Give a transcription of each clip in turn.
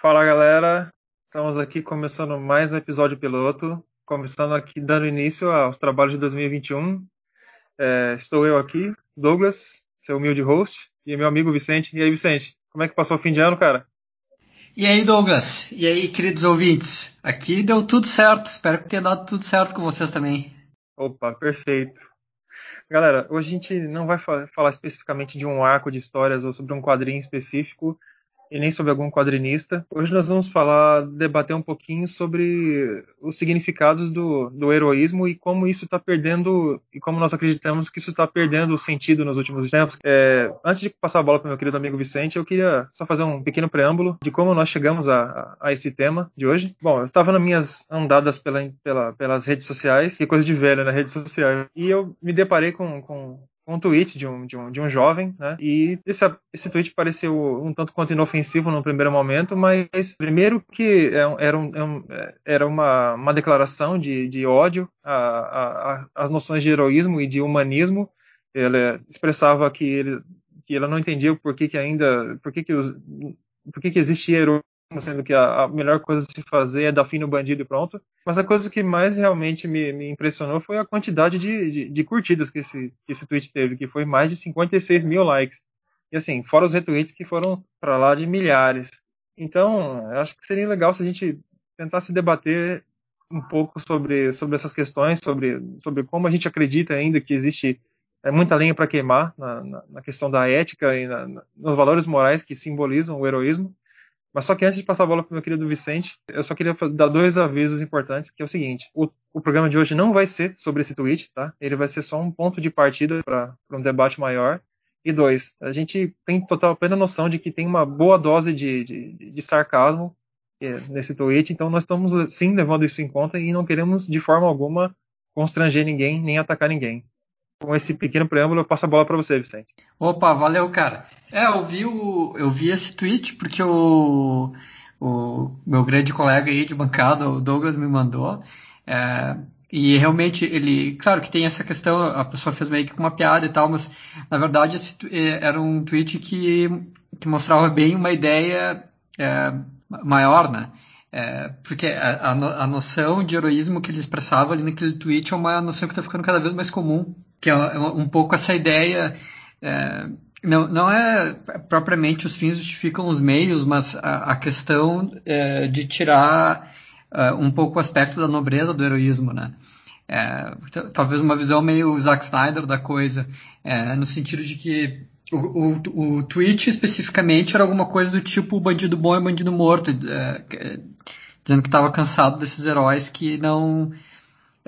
Fala galera, estamos aqui começando mais um episódio piloto, começando aqui dando início aos trabalhos de 2021. É, estou eu aqui, Douglas, seu humilde host, e meu amigo Vicente. E aí, Vicente, como é que passou o fim de ano, cara? E aí, Douglas? E aí, queridos ouvintes? Aqui deu tudo certo, espero que tenha dado tudo certo com vocês também. Opa, perfeito. Galera, hoje a gente não vai falar especificamente de um arco de histórias ou sobre um quadrinho específico, e nem sobre algum quadrinista. Hoje nós vamos falar, debater um pouquinho sobre os significados do, do heroísmo e como isso está perdendo, e como nós acreditamos que isso está perdendo o sentido nos últimos tempos. É, antes de passar a bola para meu querido amigo Vicente, eu queria só fazer um pequeno preâmbulo de como nós chegamos a, a, a esse tema de hoje. Bom, eu estava nas minhas andadas pela, pela, pelas redes sociais, que coisa de velho na né, rede social, e eu me deparei com, com um tweet de um, de um, de um jovem, né? E esse, esse tweet pareceu um tanto quanto inofensivo no primeiro momento, mas primeiro que é era, um, é era uma, uma declaração de, de ódio às noções de heroísmo e de humanismo. Ele expressava que ele que ela não entendia por que, que ainda, por que, que, os, por que, que existia sendo que a, a, melhor coisa a se fazer é dar fim no bandido e pronto. Mas a coisa que mais realmente me, me impressionou foi a quantidade de, de, de, curtidas que esse, que esse tweet teve, que foi mais de 56 mil likes. E assim, fora os retweets que foram para lá de milhares. Então, acho que seria legal se a gente tentasse debater um pouco sobre, sobre essas questões, sobre, sobre como a gente acredita ainda que existe é, muita lenha para queimar na, na, na, questão da ética e na, nos valores morais que simbolizam o heroísmo mas só que antes de passar a bola para o meu querido Vicente, eu só queria dar dois avisos importantes, que é o seguinte: o, o programa de hoje não vai ser sobre esse tweet, tá? Ele vai ser só um ponto de partida para um debate maior. E dois, a gente tem total plena noção de que tem uma boa dose de, de, de sarcasmo é, nesse tweet, então nós estamos sim levando isso em conta e não queremos de forma alguma constranger ninguém nem atacar ninguém com esse pequeno preâmbulo, eu passo a bola para você, Vicente. Opa, valeu, cara. É, eu vi, o, eu vi esse tweet porque o, o meu grande colega aí de bancada, o Douglas, me mandou. É, e realmente ele, claro que tem essa questão, a pessoa fez meio que com uma piada e tal, mas na verdade esse é, era um tweet que, que mostrava bem uma ideia é, maior, né? É, porque a, a, noção de heroísmo que ele expressava ali naquele tweet é uma noção que está ficando cada vez mais comum que é um pouco essa ideia. É, não, não é propriamente os fins justificam os meios, mas a, a questão é, de tirar é, um pouco o aspecto da nobreza do heroísmo, né? É, talvez uma visão meio Zack Snyder da coisa, é, no sentido de que o, o, o tweet especificamente era alguma coisa do tipo bandido bom é bandido morto, é, dizendo que estava cansado desses heróis que não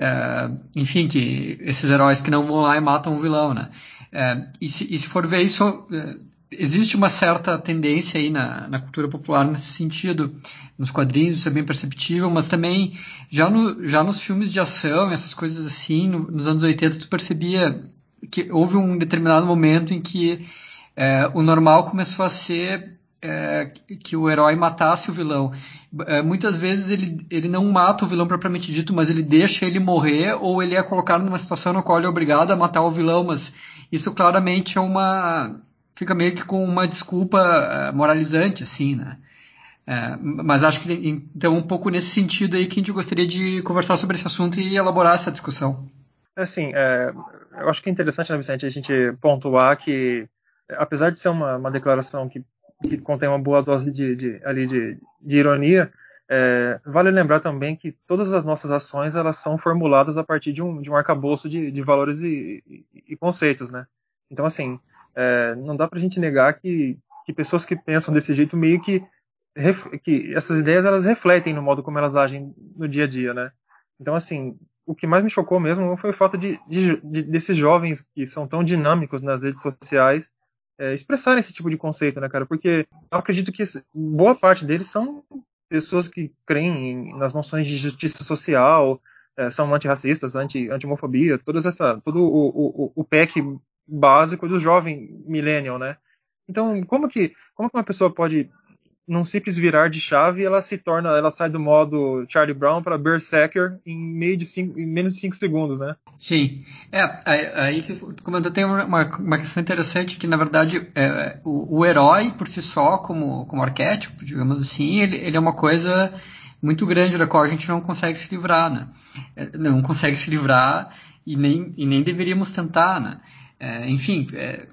é, enfim, que esses heróis que não vão lá e matam o vilão, né? É, e, se, e, se, for ver isso, é, existe uma certa tendência aí na, na, cultura popular nesse sentido, nos quadrinhos isso é bem perceptível, mas também já, no, já nos filmes de ação, essas coisas assim, no, nos anos 80 tu percebia que houve um determinado momento em que o normal começou a ser é, que o herói matasse o vilão. É, muitas vezes ele, ele não mata o vilão propriamente dito, mas ele deixa ele morrer ou ele é colocado numa situação na qual ele é obrigado a matar o vilão, mas isso claramente é uma fica meio que com uma desculpa é, moralizante, assim, né? É, mas acho que então um pouco nesse sentido aí que a gente gostaria de conversar sobre esse assunto e elaborar essa discussão. Assim, é, eu acho que é interessante, né, Vicente, a gente pontuar que apesar de ser uma, uma declaração que que contém uma boa dose de, de ali de, de ironia, é, vale lembrar também que todas as nossas ações elas são formuladas a partir de um, de um arcabouço de, de valores e, e, e, conceitos, né? Então, assim, é, não dá para a gente negar que, que pessoas que pensam desse jeito meio que que essas ideias elas refletem no modo como elas agem no dia a dia, né? Então, assim, o que mais me chocou mesmo foi o fato de, de, de desses jovens que são tão dinâmicos nas redes sociais é, expressarem esse tipo de conceito, né, cara? Porque eu acredito que boa parte deles são pessoas que creem nas noções de justiça social, é, são antirracistas, anti, anti-homofobia, essa, todo o, o, o pack básico do jovem millennial, né? Então, como que, como que uma pessoa pode num simples virar de chave, ela se torna, ela sai do modo Charlie Brown para Berserker em meio de cinco, em menos de 5 segundos, né? Sim. É, aí que comentou tem uma, uma questão interessante que, na verdade, é, o, o, herói por si só, como, como arquétipo, digamos assim, ele, ele é uma coisa muito grande da qual a gente não consegue se livrar, né? É, não consegue se livrar e nem, e nem deveríamos tentar, né? É, enfim, é,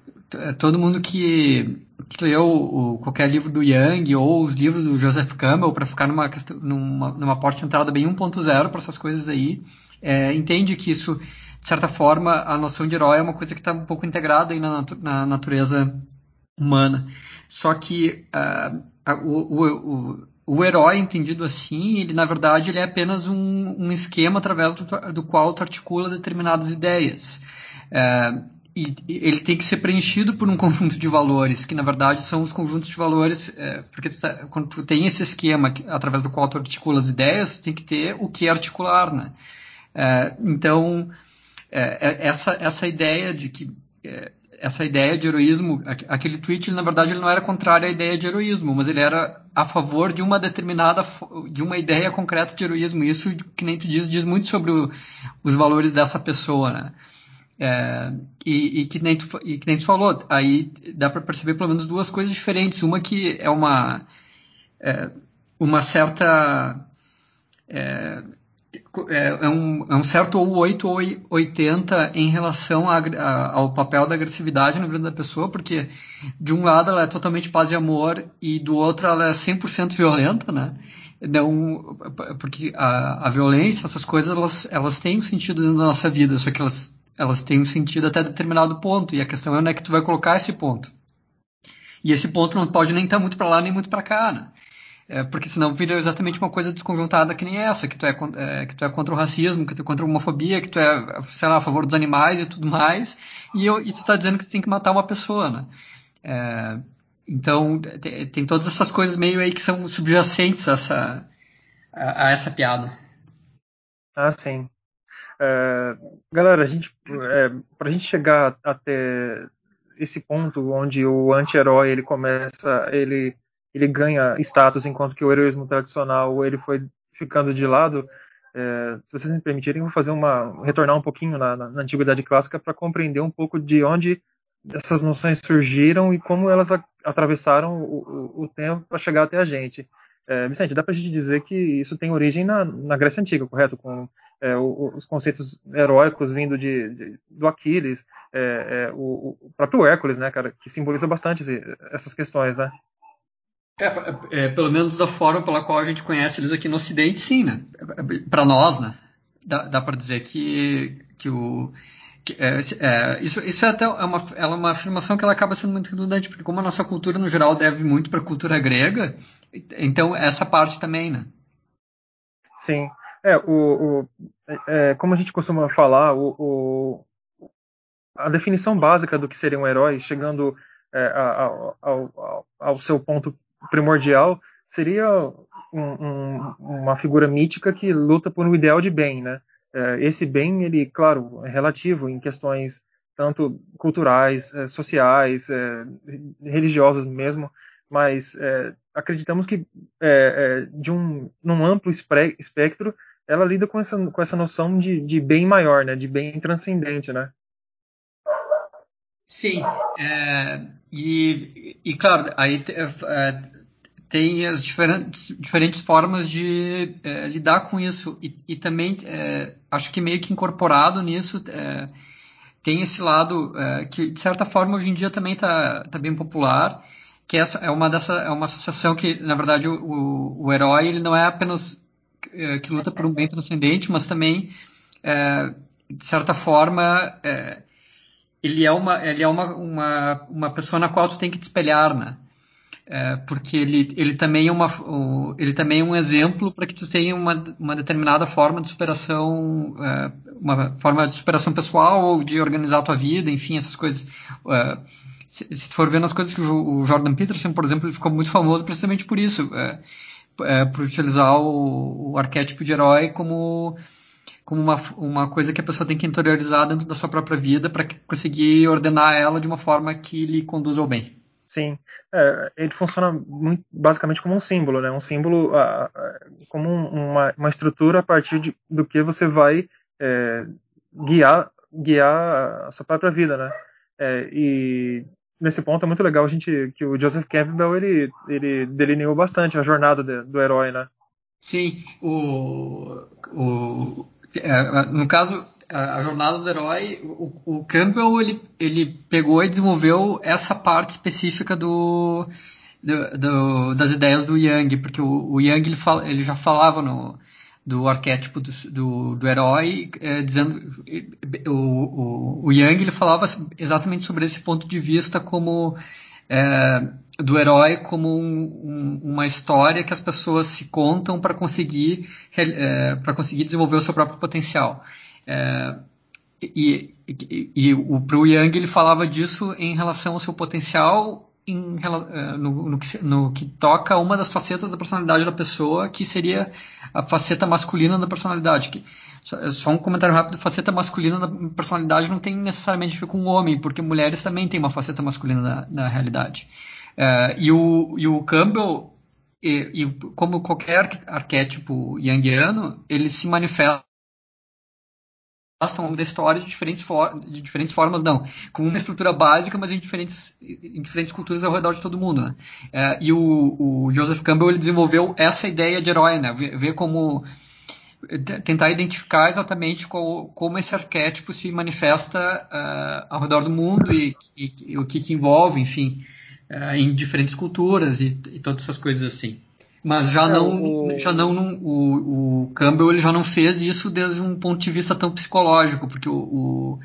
todo mundo que, que leu o, qualquer livro do Young ou os livros do Joseph Campbell para ficar numa, numa, numa porta de entrada bem 1.0 para essas coisas aí, é, entende que isso, de certa forma, a noção de herói é uma coisa que está um pouco integrada aí na, natu na natureza humana. Só que uh, o, o, o, o, herói entendido assim, ele na verdade ele é apenas um, um esquema através do, do qual tu articula determinadas ideias. Uh, e ele tem que ser preenchido por um conjunto de valores, que na verdade são os conjuntos de valores, é, porque tu tá, quando tu tem esse esquema que, através do qual tu articula as ideias, tu tem que ter o que articular, né? É, então, é, é essa, essa ideia de que é, essa ideia de heroísmo, aquele tweet, ele, na verdade, ele não era contrário à ideia de heroísmo, mas ele era a favor de uma determinada, de uma ideia concreta de heroísmo. Isso, que nem tu diz, diz muito sobre o, os valores dessa pessoa, né? É, e, e, que nem tu, e que nem tu falou, aí dá para perceber pelo menos duas coisas diferentes. Uma que é uma, é, uma certa. É, é, é um, é um certo ou 8 ou 80 em relação a, a, ao papel da agressividade na vida da pessoa, porque de um lado ela é totalmente paz e amor e do outro ela é 100% violenta, né? Não, porque a, a violência, essas coisas, elas, elas têm um sentido na nossa vida, só que elas elas têm um sentido até determinado ponto, e a questão é onde é que tu vai colocar esse ponto. E esse ponto não pode nem estar tá muito para lá nem muito para cá, né? É, porque senão vira exatamente uma coisa desconjuntada que nem essa, que tu é, é, que tu é contra o racismo, que tu é contra a homofobia, que tu é, sei lá, a favor dos animais e tudo mais, e, eu, e tu tá dizendo que tu tem que matar uma pessoa, né? É, então, tem, tem, todas essas coisas meio aí que são subjacentes a essa, a, a essa piada. Ah, sim. É, galera, a gente, é, para a gente chegar até esse ponto onde o anti-herói ele começa, ele, ele ganha status, enquanto que o heroísmo tradicional ele foi ficando de lado. É, se vocês me permitirem, vou fazer uma retornar um pouquinho na, na, na antiguidade clássica para compreender um pouco de onde essas noções surgiram e como elas a, atravessaram o, o, o tempo para chegar até a gente. É, Vicente, dá para a gente dizer que isso tem origem na, na Grécia Antiga, correto? Com é, os conceitos heróicos vindo de, de do Aquiles, é, é, o, o, próprio Hércules, né, cara, que simboliza bastante essas questões, né? É, é, pelo menos da forma pela qual a gente conhece eles aqui no Ocidente, sim, né? Para nós, né? Dá, dá para dizer que, que o é, é, isso, isso é até uma, é uma afirmação que ela acaba sendo muito redundante, porque como a nossa cultura no geral deve muito para a cultura grega, então essa parte também, né? Sim. É, o, o é, como a gente costuma falar, o, o, a definição básica do que seria um herói, chegando é, ao, ao, ao, seu ponto primordial, seria um, um, uma figura mítica que luta por um ideal de bem, né? É, esse bem, ele, claro, é relativo em questões tanto culturais, é, sociais, é, religiosas mesmo, mas é, acreditamos que é, é, de um num amplo espectro ela lida com essa, com essa noção de, de bem maior, né? De bem transcendente, né? Sim, é, e, e claro, aí é, tem as diferentes, diferentes formas de é, lidar com isso e, e também é, acho que meio que incorporado nisso é, tem esse lado é, que de certa forma hoje em dia também está tá bem popular, que essa é uma dessa é uma associação que na verdade o, o, o herói ele não é apenas é, que luta por um bem transcendente, mas também, é, de certa forma, é, ele é, uma, ele é uma, uma, uma pessoa na qual tu tem que te espelhar, né? É, porque ele, ele, também é uma, ele também é um exemplo para que tu tenha uma, uma determinada forma de superação, é, uma forma de superação pessoal ou de organizar a tua vida, enfim, essas coisas. É, se, se for vendo as coisas que o Jordan Peterson, por exemplo, ele ficou muito famoso precisamente por isso. É, por utilizar o, o, arquétipo de herói como, como uma, uma coisa que a pessoa tem que interiorizar dentro da sua própria vida para conseguir ordenar ela de uma forma que lhe conduza ao bem. Sim, é, ele funciona muito, basicamente como um símbolo, né? Um símbolo, como um, uma, uma estrutura a partir de, do que você vai é, guiar, guiar a sua própria vida, né? É, e nesse ponto é muito legal a gente que o Joseph Campbell ele, ele delineou bastante a jornada de, do herói, né? Sim, o, o é, no caso a, jornada do herói, o, o, Campbell ele, ele pegou e desenvolveu essa parte específica do, do, do das ideias do Young, porque o, o Young ele, fala, ele já falava no, do arquétipo do, do, do herói, é, dizendo o, o, o Young ele falava exatamente sobre esse ponto de vista como é, do herói como um, um, uma história que as pessoas se contam para conseguir é, para conseguir desenvolver o seu próprio potencial. É, e, e, e o pro Young ele falava disso em relação ao seu potencial em, é, no, no, que, no, que, toca uma das facetas da personalidade da pessoa, que seria a faceta masculina da personalidade. Que, só, só, um comentário rápido: faceta masculina da personalidade não tem necessariamente a ver com o homem, porque mulheres também têm uma faceta masculina da realidade. É, e, o, e o Campbell, e, e como qualquer arquétipo yangiano, ele se manifesta ao da história de diferentes, de diferentes formas, não. Com uma estrutura básica, mas em diferentes, em diferentes culturas ao redor de todo mundo, né? É, e o, o, Joseph Campbell ele desenvolveu essa ideia de herói, né? Ver, ver como tentar identificar exatamente qual, como esse arquétipo se manifesta uh, ao redor do mundo e, e, e o que, que, envolve, enfim, uh, em diferentes culturas e, e todas essas coisas assim. Mas já é, não, o... já não, não o, o, Campbell ele já não fez isso desde um ponto de vista tão psicológico, porque o, o,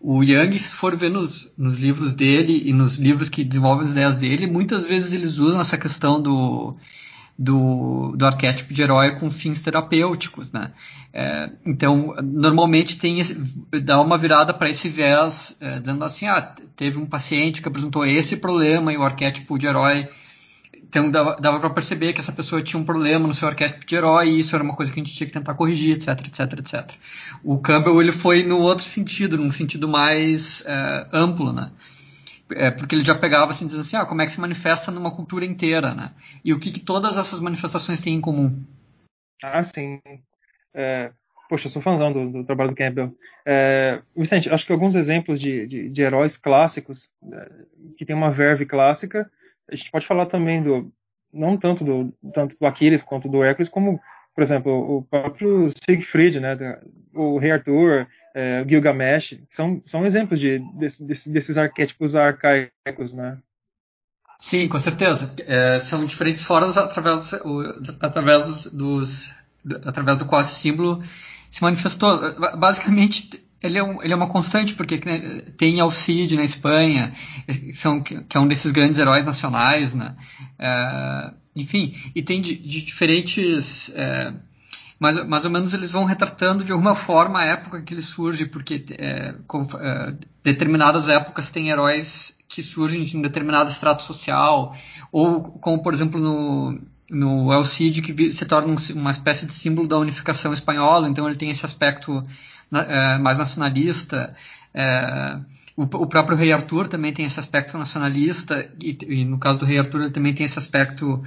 o Young, se for ver nos, nos livros dele e nos livros que desenvolvem as ideias dele, muitas vezes eles usam essa questão do, do, do arquétipo de herói com fins terapêuticos, né? É, então, normalmente tem esse, dá uma virada para esse viés, é, dizendo assim, ah, teve um paciente que apresentou esse problema e o arquétipo de herói então dava, dava para perceber que essa pessoa tinha um problema no seu arquétipo de herói e isso era uma coisa que a gente tinha que tentar corrigir, etc, etc, etc. O Campbell ele foi no outro sentido, num sentido mais é, amplo, né? É, porque ele já pegava assim, dizendo assim, ah, como é que se manifesta numa cultura inteira, né? E o que, que todas essas manifestações têm em comum? Ah, sim. É, poxa, eu sou fãzão do, do trabalho do Campbell. É, Vicente, acho que alguns exemplos de, de, de heróis clássicos, é, que tem uma verve clássica, a gente pode falar também do não tanto do tanto do Aquiles quanto do Hércules, como por exemplo o próprio Siegfried, né, o Rei Arthur, é, Gilgamesh, são são exemplos de, desse, desses arquétipos arcaicos, né? Sim, com certeza. É, são diferentes formas através, o, através dos, dos, através do qual esse símbolo se manifestou. Basicamente, ele é, um, ele é uma constante, porque tem Alcide na Espanha, são, que é um desses grandes heróis nacionais, né? É, enfim, e tem de, de diferentes. É, mais, mais ou menos eles vão retratando de alguma forma a época que ele surge, porque é, com, determinadas épocas tem heróis que surgem em determinado estrato social, ou como por exemplo no, no El Cid, que se torna uma espécie de símbolo da unificação espanhola, então ele tem esse aspecto é, mais nacionalista. É, o, o, próprio Rei Arthur também tem esse aspecto nacionalista, e, e, no caso do Rei Arthur ele também tem esse aspecto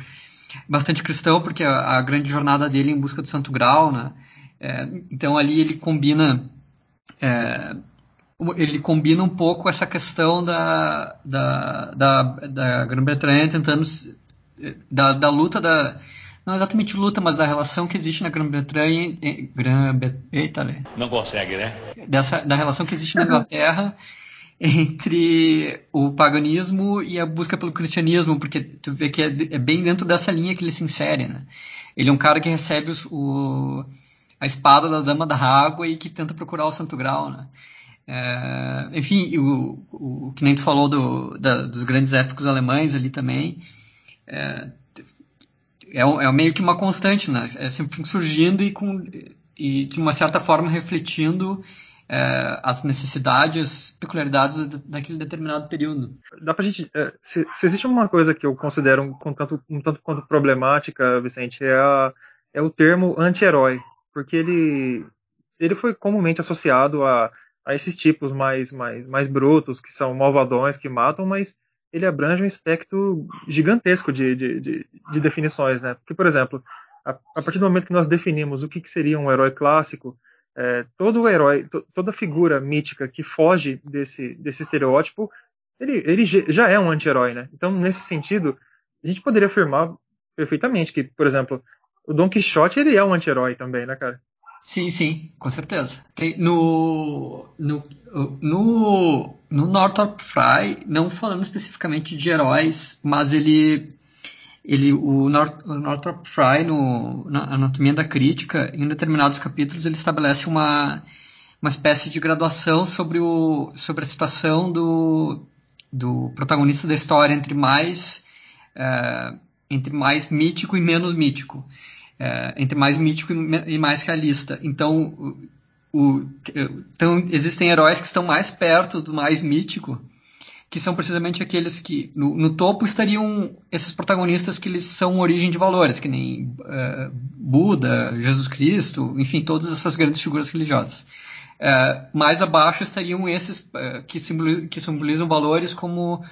bastante cristão, porque a, a grande jornada dele é em busca do Santo Grau, né? É, então ali ele combina é, ele combina um pouco essa questão da, da, da, da Grã-Bretanha tentando da, da luta da não exatamente luta, mas da relação que existe na Grã-Bretanha. Grã, eita, né? Não consegue, né? Dessa, da relação que existe na Inglaterra entre o paganismo e a busca pelo cristianismo, porque tu vê que é, é bem dentro dessa linha que ele se insere, né? Ele é um cara que recebe os, o, a espada da Dama da Água e que tenta procurar o Santo Grau, né? É, enfim, o, o, o, que nem tu falou do, da, dos grandes épicos alemães ali também, é, é, é meio que uma constante, né? É sempre surgindo e, com, e de uma certa forma refletindo é, as necessidades, peculiaridades daquele determinado período. Dá pra gente. É, se, se, existe uma coisa que eu considero um, tanto, um tanto quanto problemática, Vicente, é, a, é o termo anti-herói. Porque ele, ele foi comumente associado a, a esses tipos mais, mais, mais brutos, que são malvadões, que matam, mas ele abrange um espectro gigantesco de, de, de, de definições, né? Porque, por exemplo, a, a, partir do momento que nós definimos o que, que seria um herói clássico, é, todo herói, to, toda figura mítica que foge desse, desse estereótipo, ele, ele já é um anti-herói, né? Então, nesse sentido, a gente poderia afirmar perfeitamente que, por exemplo, o Don Quixote ele é um anti-herói também, né, cara? Sim, sim, com certeza. Tem, no, no, no, no Northrop Frye, não falando especificamente de heróis, mas ele, ele o, North, o Northrop Frye, no, na Anatomia da Crítica, em determinados capítulos, ele estabelece uma, uma espécie de graduação sobre, o, sobre a situação do, do protagonista da história entre mais, uh, entre mais mítico e menos mítico é, entre mais mítico e mais realista. Então, o, então, existem heróis que estão mais perto do mais mítico, que são precisamente aqueles que no, no topo estariam esses protagonistas que eles são origem de valores, que nem uh, Buda, Jesus Cristo, enfim, todas essas grandes figuras religiosas. Uh, mais abaixo estariam esses uh, que, simbolizam, que simbolizam valores como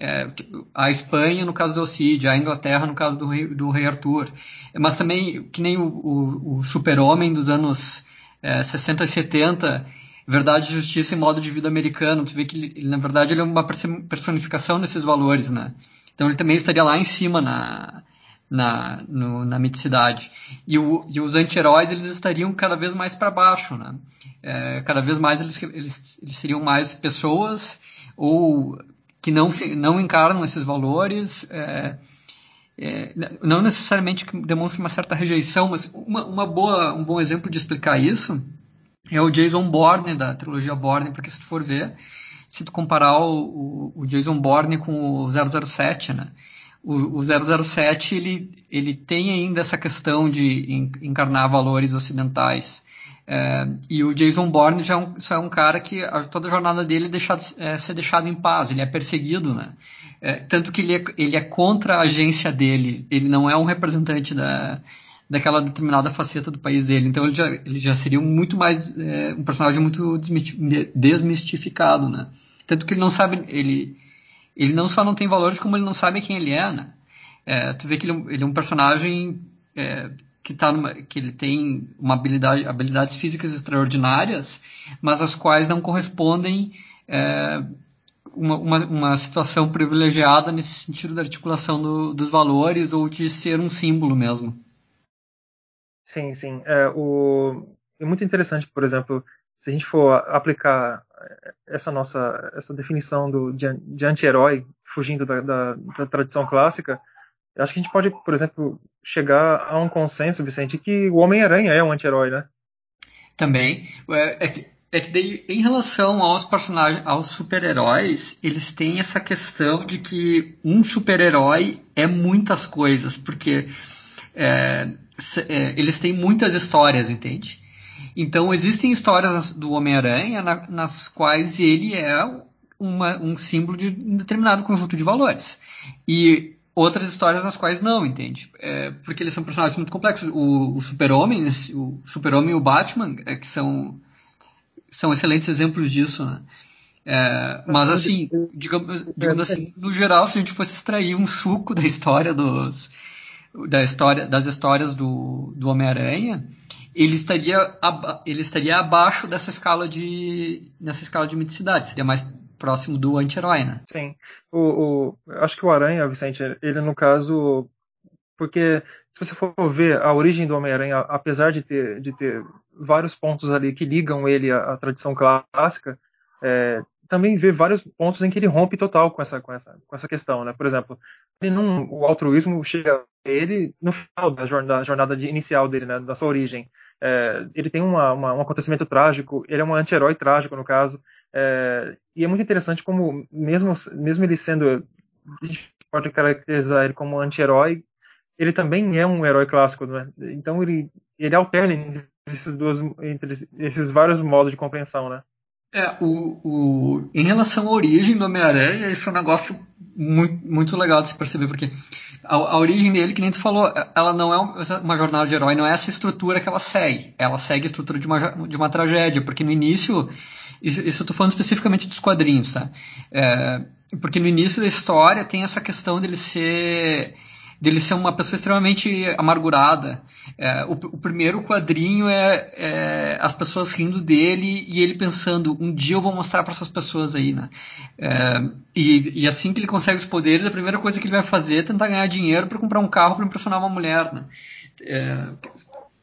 é, a Espanha no caso do Cid, a Inglaterra no caso do rei, do rei Arthur, mas também que nem o, o, o super-homem dos anos é, 60 e 70, verdade, justiça e modo de vida americano, tu vê que ele, na verdade ele é uma personificação desses valores, né? Então ele também estaria lá em cima na, na, no, na miticidade. E, o, e os anti-heróis eles estariam cada vez mais para baixo, né? É, cada vez mais eles, eles, eles seriam mais pessoas ou que não, se, não encarnam esses valores, é, é, não necessariamente que demonstram uma certa rejeição, mas uma, uma, boa, um bom exemplo de explicar isso é o Jason Bourne, da trilogia Bourne, porque se tu for ver, se tu comparar o, o, o Jason Bourne com o 007, né? O, o 007 ele, ele tem ainda essa questão de encarnar valores ocidentais. É, e o Jason Bourne já é um, já é um cara que a, toda a jornada dele é, deixado, é ser deixado em paz, ele é perseguido, né? É, tanto que ele é, ele é contra a agência dele, ele não é um representante da, daquela determinada faceta do país dele, então ele já, ele já seria muito mais, é, um personagem muito desmistificado, né? Tanto que ele não sabe, ele, ele não só não tem valores, como ele não sabe quem ele é, né? É, tu vê que ele, ele é um personagem é, que, tá numa, que ele tem uma habilidade, habilidades físicas extraordinárias, mas as quais não correspondem é, uma, uma, uma, situação privilegiada nesse sentido da articulação do, dos valores ou de ser um símbolo mesmo. Sim, sim. É, o, é muito interessante, por exemplo, se a gente for aplicar essa nossa essa definição do, de, de anti-herói, fugindo da, da, da tradição clássica, acho que a gente pode, por exemplo, chegar a um consenso, Vicente, que o Homem-Aranha é um anti-herói, né? Também. É, é, que, é que daí, em relação aos personagens, aos super-heróis, eles têm essa questão de que um super-herói é muitas coisas, porque é, é, eles têm muitas histórias, entende? Então existem histórias do Homem-Aranha na, nas quais ele é uma, um símbolo de um determinado conjunto de valores. E outras histórias nas quais não, entende? É, porque eles são personagens muito complexos. O, o Super-Homem, o Super-Homem e o Batman, é, que são, são excelentes exemplos disso, né? É, mas assim, digamos, digamos assim, no geral, se a gente fosse extrair um suco da história dos da história das histórias do, do Homem-Aranha, ele estaria ele estaria abaixo dessa escala de nessa escala de miticidade, seria mais próximo do anti-herói, né? Sim. O, o, acho que o Aranha, Vicente, ele no caso. Porque se você for ver a origem do Homem-Aranha, apesar de ter, de ter vários pontos ali que ligam ele à, à tradição clássica, é, também vê vários pontos em que ele rompe total com essa, com essa, com essa questão, né? Por exemplo, ele não, o altruísmo chega a ele no final da jornada, jornada de, inicial dele, né? Da sua origem. É, ele tem uma, uma, um acontecimento trágico, ele é um anti-herói trágico, no caso, é, e é muito interessante como, mesmo, mesmo ele sendo. A gente pode caracterizar ele como anti-herói, ele também é um herói clássico, né? Então ele, ele alterna entre esses, dois, entre esses vários modos de compreensão, né? É, o, o, em relação à origem do Homem-Aranha, isso é um negócio muito, muito legal de se perceber, porque a, a, origem dele, que nem tu falou, ela não é uma jornada de herói, não é essa estrutura que ela segue. Ela segue a estrutura de uma, de uma tragédia, porque no início isso, isso eu tô falando especificamente dos quadrinhos, tá? É, porque no início da história tem essa questão dele ser dele ser uma pessoa extremamente amargurada. É, o, o, primeiro quadrinho é, é, as pessoas rindo dele e ele pensando, um dia eu vou mostrar para essas pessoas aí, né? É, e, e, assim que ele consegue os poderes, a primeira coisa que ele vai fazer é tentar ganhar dinheiro para comprar um carro para impressionar uma mulher, né? É,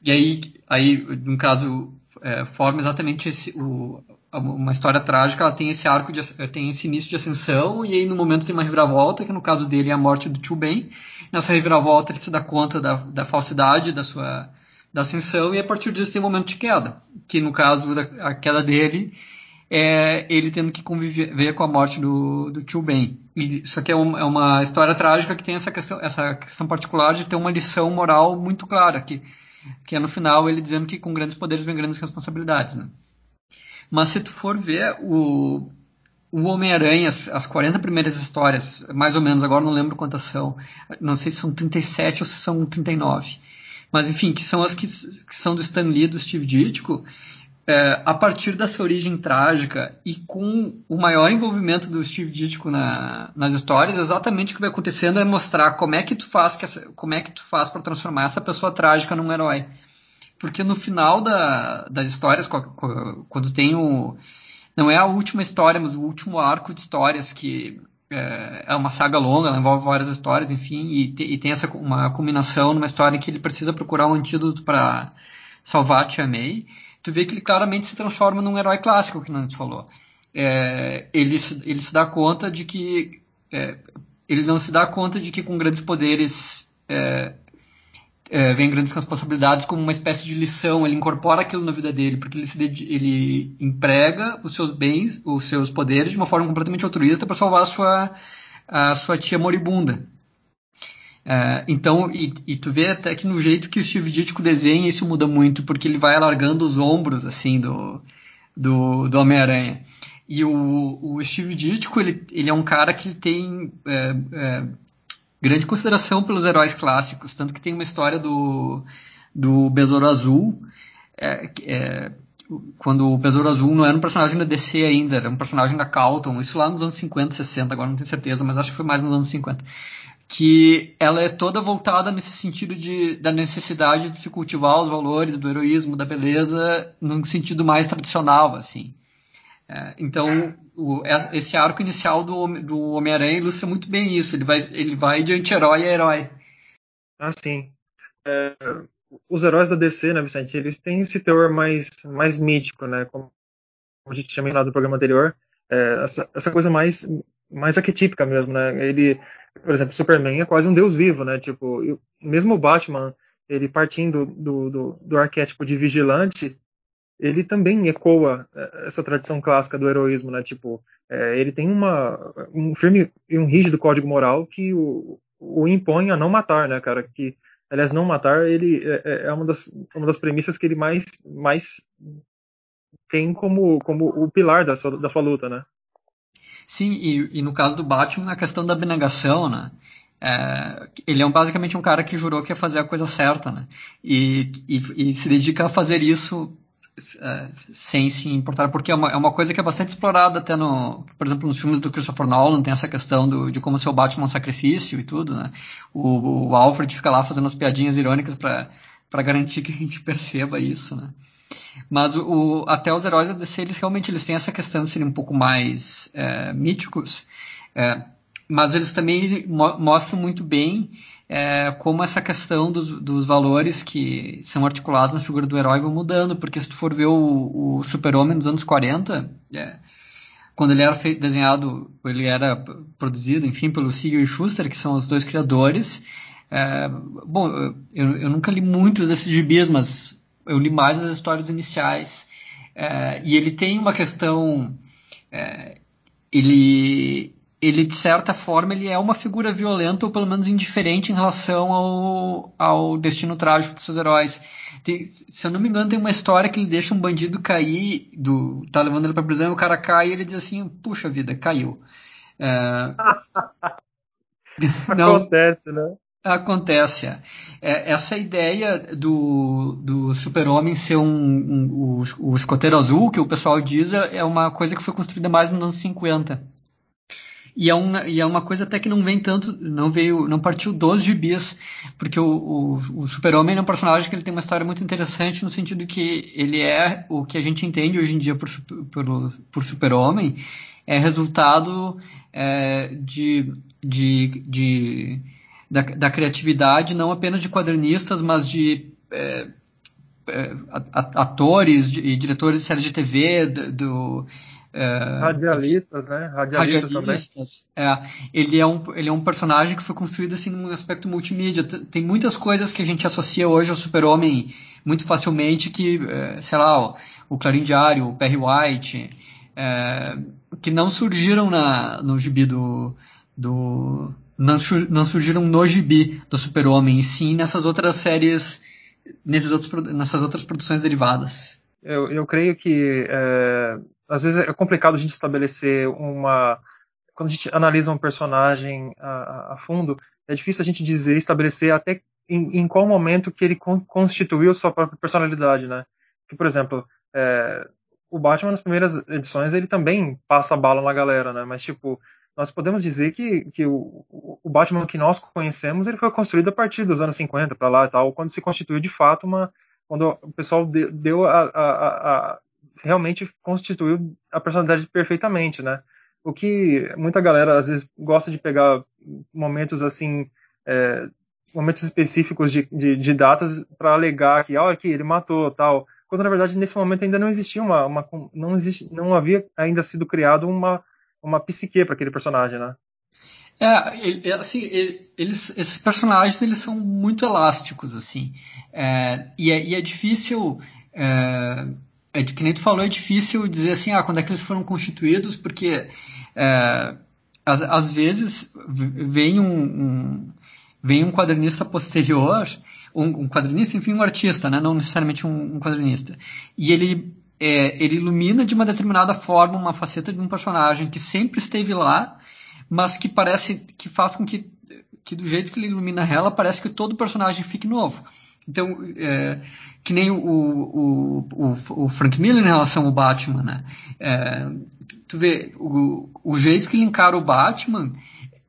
e aí, aí, no caso, é, forma exatamente esse, o, uma história trágica, ela tem esse arco, de, tem esse início de ascensão, e aí no momento tem uma reviravolta, que no caso dele é a morte do tio Ben. Nessa reviravolta ele se dá conta da, da falsidade da sua da ascensão, e a partir disso tem um momento de queda, que no caso da a queda dele é ele tendo que conviver com a morte do, do tio Ben. E isso aqui é, um, é uma história trágica que tem essa questão, essa questão particular de ter uma lição moral muito clara, que, que é no final ele dizendo que com grandes poderes vem grandes responsabilidades, né? Mas se tu for ver o, o Homem-Aranha, as, as 40 primeiras histórias, mais ou menos, agora não lembro quantas são, não sei se são 37 ou se são 39, mas enfim, que são as que, que são do Stan Lee, do Steve Ditko, é, a partir dessa origem trágica e com o maior envolvimento do Steve Ditko na, nas histórias, exatamente o que vai acontecendo é mostrar como é que tu faz, essa, como é que tu faz para transformar essa pessoa trágica num herói. Porque no final da, das histórias, quando tem o. Não é a última história, mas o último arco de histórias que é, é uma saga longa, ela envolve várias histórias, enfim, e, te, e tem essa uma combinação numa história em que ele precisa procurar um antídoto para salvar a Tia May. Tu vê que ele claramente se transforma num herói clássico, que não te falou. É, ele, ele se dá conta de que é, ele não se dá conta de que com grandes poderes é, é, vem grandes responsabilidades como uma espécie de lição, ele incorpora aquilo na vida dele, porque ele, se ele emprega os seus bens, os seus poderes de uma forma completamente altruísta para salvar a sua, a sua tia moribunda. É, então, e, e, tu vê até que no jeito que o Steve Ditko desenha, isso muda muito, porque ele vai alargando os ombros, assim, do, do, do Homem-Aranha. E o, o Steve Ditko, ele, ele é um cara que tem é, é, grande consideração pelos heróis clássicos, tanto que tem uma história do, do Besouro Azul, é, é, quando o Besouro Azul não era um personagem da DC ainda, era um personagem da Calton, isso lá nos anos 50, 60, agora não tenho certeza, mas acho que foi mais nos anos 50. Que ela é toda voltada nesse sentido de, da necessidade de se cultivar os valores do heroísmo, da beleza, num sentido mais tradicional, assim. É, então, o, esse arco inicial do, do Homem-Aranha ilustra muito bem isso. Ele vai, ele vai de anti-herói a herói. Ah, sim. É, os heróis da DC, né, Vicente, eles têm esse teor mais, mais mítico, né? Como a gente tinha mencionado no programa anterior. É, essa, essa coisa mais, mais arquetípica mesmo, né? Ele, por exemplo, Superman é quase um deus vivo, né? Tipo, mesmo o Batman, ele partindo do, do, do arquétipo de vigilante, ele também ecoa é, essa tradição clássica do heroísmo, né? Tipo, é, ele tem uma, um firme e um rígido código moral que o, o impõe a não matar, né, cara? Que, aliás, não matar, ele é, é, é uma, das, uma das premissas que ele mais, mais tem como, como o pilar da sua, da sua luta, né? Sim, e, e no caso do Batman, a questão da abnegação, né? É, ele é basicamente um cara que jurou que ia fazer a coisa certa, né? E, e, e se dedica a fazer isso sem se importar, porque é uma, é uma coisa que é bastante explorada até no, por exemplo, nos filmes do Christopher Nolan, tem essa questão do, de como ser o Batman um sacrifício e tudo, né? O, o Alfred fica lá fazendo as piadinhas irônicas para garantir que a gente perceba isso, né? Mas o, o, até os heróis da DC, eles realmente eles têm essa questão de serem um pouco mais é, míticos, é, mas eles também mo mostram muito bem é, como essa questão dos, dos, valores que são articulados na figura do herói vão mudando, porque se tu for ver o, o Super-Homem dos anos 40, é, quando ele era desenhado, ele era produzido, enfim, pelo Siegel e Schuster, que são os dois criadores. É, bom, eu, eu, nunca li muitos desses gibis, mas eu li mais as histórias iniciais. É, e ele tem uma questão. É, ele, ele de certa forma ele é uma figura violenta ou pelo menos indiferente em relação ao, ao destino trágico dos seus heróis. Tem, se eu não me engano tem uma história que ele deixa um bandido cair, do tá levando ele para prisão e o cara cai e ele diz assim, puxa vida, caiu. É... não, Acontece, né? Acontece. É. é, essa ideia do, do super-homem ser um, um, o, o escoteiro azul, que o pessoal diz, é, é uma coisa que foi construída mais nos anos 50 E é, uma, e é uma coisa até que não vem tanto, não veio, não partiu dos gibis, porque o, o, o Super-Homem é um personagem que ele tem uma história muito interessante no sentido que ele é o que a gente entende hoje em dia por, por, por Super-Homem, é resultado é, de, de, de da, da, criatividade não apenas de quadrinistas, mas de é, é, atores e diretores de séries de TV, do, do é, radialistas, né? Radialistas, radialistas é, ele, é um, ele é um personagem que foi construído assim num aspecto multimídia. Tem muitas coisas que a gente associa hoje ao super-homem muito facilmente que, é, sei lá, o Clarim Diário, o Perry White, é, que não surgiram na, no gibi do... do não, não surgiram no gibi do super-homem, e sim nessas outras séries, nesses outros, nessas outras produções derivadas. Eu, eu creio que é, às vezes é complicado a gente estabelecer uma. Quando a gente analisa um personagem a, a fundo, é difícil a gente dizer, estabelecer até em, em, qual momento que ele constituiu sua própria personalidade, né? Que, por exemplo, é, o Batman nas primeiras edições ele também passa bala na galera, né? Mas tipo, nós podemos dizer que, que o, o Batman que nós conhecemos ele foi construído a partir dos anos 50 para lá e tal, quando se constituiu de fato uma quando o pessoal deu a, a, a, realmente constituiu a personalidade perfeitamente, né? O que muita galera às vezes gosta de pegar momentos assim, é, momentos específicos de, de, de datas para alegar que, olha aqui, ele matou tal, quando na verdade nesse momento ainda não existia uma, uma não existe, não havia ainda sido criado uma uma psique para aquele personagem, né? É, assim, eles, esses personagens eles são muito elásticos, assim, é, e, é, e, é, difícil é, que nem tu falou, é difícil dizer assim, ah, quando é que eles foram constituídos, porque é, às, às, vezes vem um, um, vem um quadrinista posterior, um, um, quadrinista, enfim, um artista, né, não necessariamente um, um quadrinista, e ele, é, ele ilumina de uma determinada forma uma faceta de um personagem que sempre esteve lá, mas que parece que faz com que, que do jeito que ele ilumina ela, parece que todo personagem fique novo. Então, é, que nem o, o, o, o, Frank Miller em relação ao Batman, né? É, tu vê, o, o jeito que ele encara o Batman,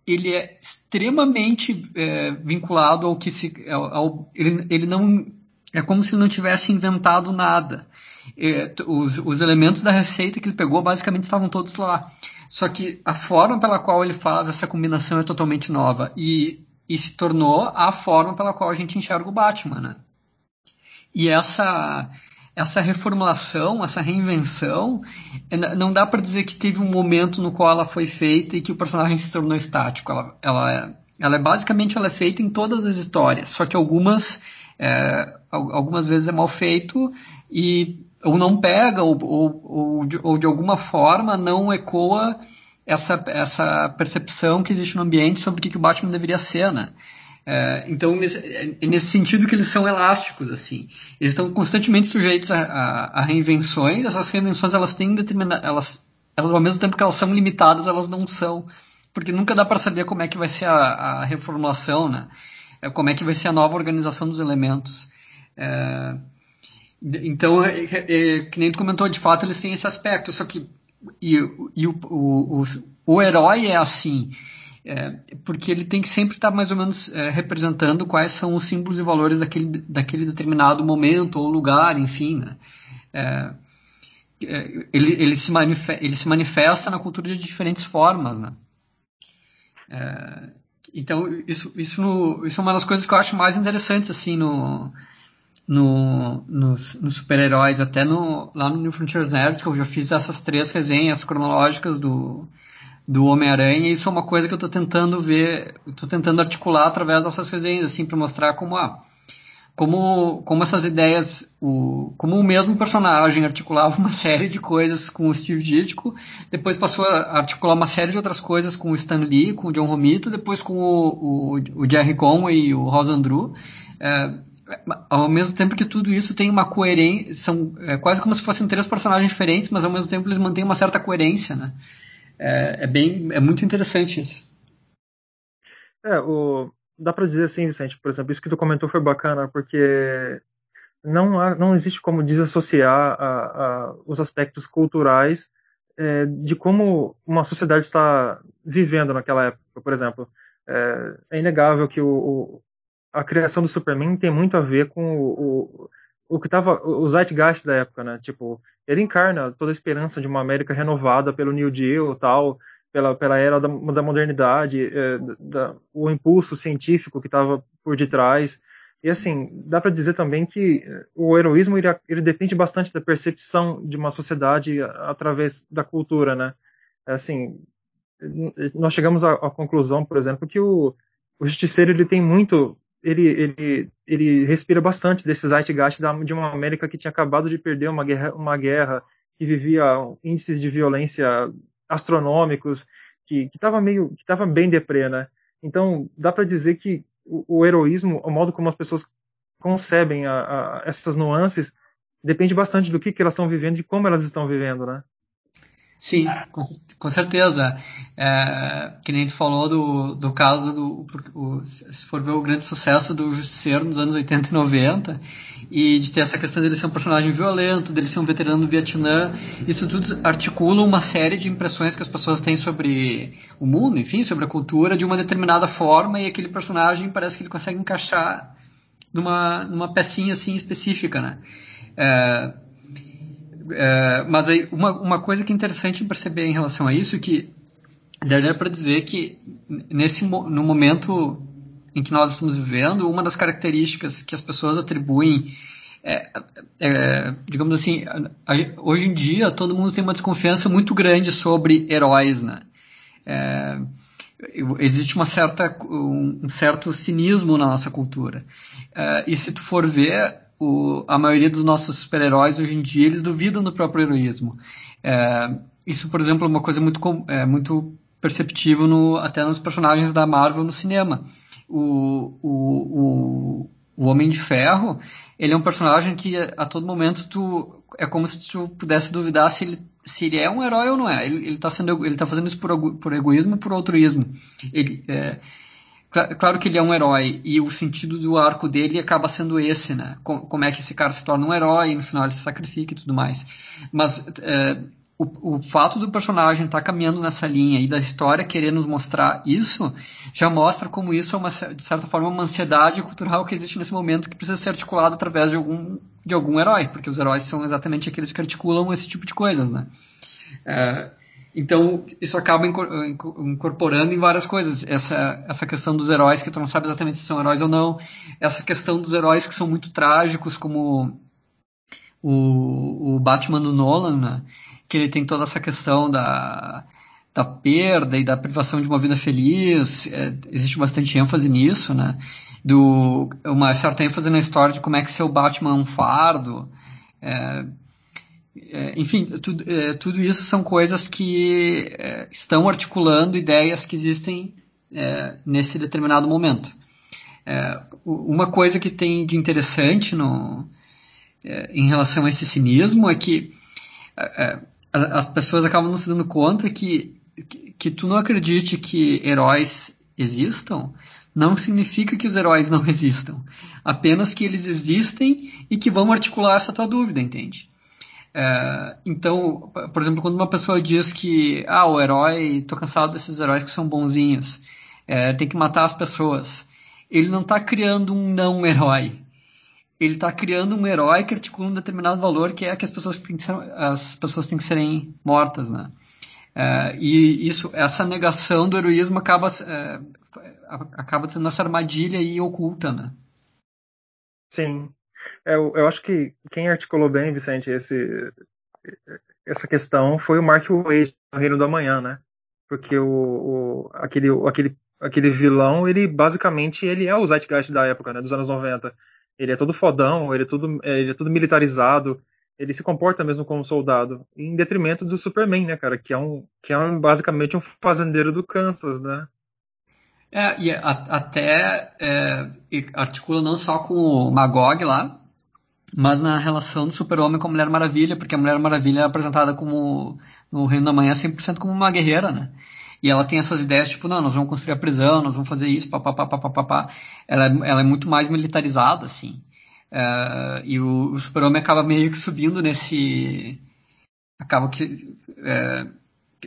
ele é extremamente é, vinculado ao que se... Ao, ao, ele, ele não... É como se ele não tivesse inventado nada. É, os, os elementos da receita que ele pegou basicamente estavam todos lá. Só que a forma pela qual ele faz essa combinação é totalmente nova. E e se tornou a forma pela qual a gente enxerga o Batman, né? E essa essa reformulação, essa reinvenção, não dá para dizer que teve um momento no qual ela foi feita e que o personagem se tornou estático. Ela, ela, é, ela é basicamente ela é feita em todas as histórias, só que algumas é, algumas vezes é mal feito e ou não pega ou, ou, ou, de, ou de alguma forma não ecoa essa, essa percepção que existe no ambiente sobre o que, que o Batman deveria ser, né? É, então, nesse, é nesse, sentido que eles são elásticos, assim. Eles estão constantemente sujeitos a, a, a reinvenções, essas reinvenções, elas têm determinada, elas, elas, ao mesmo tempo que elas são limitadas, elas não são, porque nunca dá para saber como é que vai ser a, a reformulação, né? É, como é que vai ser a nova organização dos elementos. É, então, é, é, que nem tu comentou, de fato, eles têm esse aspecto, só que e, e o, o, o, o, herói é assim, é, porque ele tem que sempre estar mais ou menos é, representando quais são os símbolos e valores daquele, daquele determinado momento ou lugar, enfim. Né? É, é ele, ele, se ele se manifesta na cultura de diferentes formas. Né? É, então, isso, isso, no, isso é uma das coisas que eu acho mais interessantes assim, no, no, nos, nos super-heróis, até no, lá no New Frontiers Nerd, que eu já fiz essas três resenhas cronológicas do, do Homem-Aranha, e isso é uma coisa que eu estou tentando ver, estou tentando articular através dessas resenhas, assim, para mostrar como, ah, como, como essas ideias, o, como o mesmo personagem articulava uma série de coisas com o Steve Ditko, depois passou a articular uma série de outras coisas com o Stan Lee, com o John Romita, depois com o, o, o Jerry Conway e o Rosandru, é, ao mesmo tempo que tudo isso tem uma coerência, são é quase como se fossem três personagens diferentes, mas ao mesmo tempo eles mantêm uma certa coerência, né? É, é bem, é muito interessante isso. É, o, dá para dizer assim, Vicente, por exemplo, isso que tu comentou foi bacana, porque não há, não existe como desassociar a, a, os aspectos culturais é, de como uma sociedade está vivendo naquela época. Por exemplo, é, é inegável que o, o, a criação do Superman tem muito a ver com o, o, o que tava o zeitgeist da época, né? Tipo, ele encarna toda a esperança de uma América renovada pelo New Deal, tal, pela, pela era da, da modernidade, é, da, o impulso científico que estava por detrás. E assim, dá para dizer também que o heroísmo ele, ele, depende bastante da percepção de uma sociedade através da cultura, né? Assim, nós chegamos à, à conclusão, por exemplo, que o, o justiceiro ele tem muito ele, ele, ele respira bastante desse zeitgeist de uma América que tinha acabado de perder uma guerra, uma guerra que vivia índices de violência astronômicos, que estava meio, que estava bem deprê, né? Então dá para dizer que o, o, heroísmo, o modo como as pessoas concebem a, a, essas nuances, depende bastante do que, que elas estão vivendo e como elas estão vivendo, né? Sim, com, com certeza. É, que nem tu falou do, do caso do. O, se for ver o grande sucesso do Justiceiro nos anos 80 e 90, e de ter essa questão dele ser um personagem violento, dele ser um veterano do Vietnã, isso tudo articula uma série de impressões que as pessoas têm sobre o mundo, enfim, sobre a cultura, de uma determinada forma, e aquele personagem parece que ele consegue encaixar numa, numa pecinha assim específica, né? É, é, mas aí, uma, uma coisa que é interessante perceber em relação a isso é que daria para dizer que nesse no momento em que nós estamos vivendo, uma das características que as pessoas atribuem é, é, digamos assim, hoje em dia todo mundo tem uma desconfiança muito grande sobre heróis, né? É, existe uma certa, um, certo cinismo na nossa cultura. É, e se tu for ver, o, a maioria dos nossos super-heróis hoje em dia eles duvidam do próprio heroísmo. É, isso, por exemplo, é uma coisa muito, é, muito perceptível no, até nos personagens da Marvel no cinema. O, o, o, o Homem de Ferro, ele é um personagem que a todo momento tu é como se tu pudesse duvidar se ele, se ele é um herói ou não é. Ele, ele tá sendo ele tá fazendo isso por, por egoísmo por altruísmo. Ele é, Claro que ele é um herói e o sentido do arco dele acaba sendo esse, né? Como é que esse cara se torna um herói e no final ele se sacrifica e tudo mais. Mas é, o, o, fato do personagem estar tá caminhando nessa linha e da história querer nos mostrar isso já mostra como isso é uma, de certa forma uma ansiedade cultural que existe nesse momento que precisa ser articulada através de algum, de algum herói, porque os heróis são exatamente aqueles que articulam esse tipo de coisas, né? É, então, isso acaba incorporando em várias coisas. Essa, essa questão dos heróis, que tu não sabe exatamente se são heróis ou não. Essa questão dos heróis que são muito trágicos, como o, o Batman do Nolan, né? que ele tem toda essa questão da, da perda e da privação de uma vida feliz. É, existe bastante ênfase nisso, né? Do, uma certa ênfase na história de como é que ser o Batman é um fardo. É, enfim, tudo, é, tudo, isso são coisas que é, estão articulando ideias que existem é, nesse determinado momento. É, uma coisa que tem de interessante no, é, em relação a esse cinismo é que as, as, pessoas acabam não se dando conta que, que, que tu não acredite que heróis existam, não significa que os heróis não existam. Apenas que eles existem e que vão articular essa tua dúvida, entende? É, então, por exemplo, quando uma pessoa diz que ah, o herói, tô cansado desses heróis que são bonzinhos, é, tem que matar as pessoas, ele não está criando um não herói. Ele está criando um herói que articula um determinado valor que é que as pessoas têm que, ser, as pessoas têm que serem mortas, né? É, e isso, essa negação do heroísmo acaba, é, acaba sendo essa armadilha aí oculta, né? Sim, eu, eu acho que quem articulou bem, Vicente, esse, essa questão foi o Mark Wade, no Reino do Amanhã, né? Porque o, o, aquele, aquele, aquele vilão, ele basicamente ele é o Zeitgeist da época, né? Dos anos 90. Ele é todo fodão, ele é tudo, ele é tudo militarizado, ele se comporta mesmo como um soldado, em detrimento do Superman, né, cara? Que é, um, que é um, basicamente um fazendeiro do Kansas, né? É, e a, até é, articula não só com o Magog lá, mas na relação do super-homem com a Mulher Maravilha, porque a Mulher Maravilha é apresentada como, no Reino da Manhã, 100% como uma guerreira, né? E ela tem essas ideias, tipo, não, nós vamos construir a prisão, nós vamos fazer isso, papapá, papapá. Ela, é, ela é muito mais militarizada, assim. É, e o, o super-homem acaba meio que subindo nesse, acaba que é,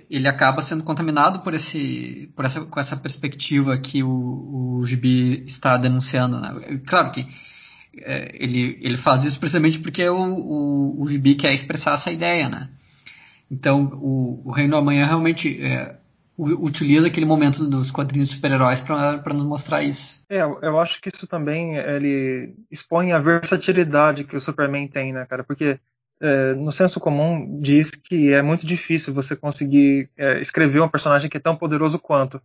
ele acaba sendo contaminado por esse, por essa, com essa perspectiva que o, o Gibi está denunciando. Né? Claro que ele, ele faz isso precisamente porque o, o, o Gibi quer expressar essa ideia, né? Então, o, o Reino do Amanhã realmente é, utiliza aquele momento dos quadrinhos de super-heróis para nos mostrar isso. É, eu acho que isso também ele expõe a versatilidade que o Superman tem, né, cara? Porque é, no senso comum diz que é muito difícil você conseguir é, escrever um personagem que é tão poderoso quanto.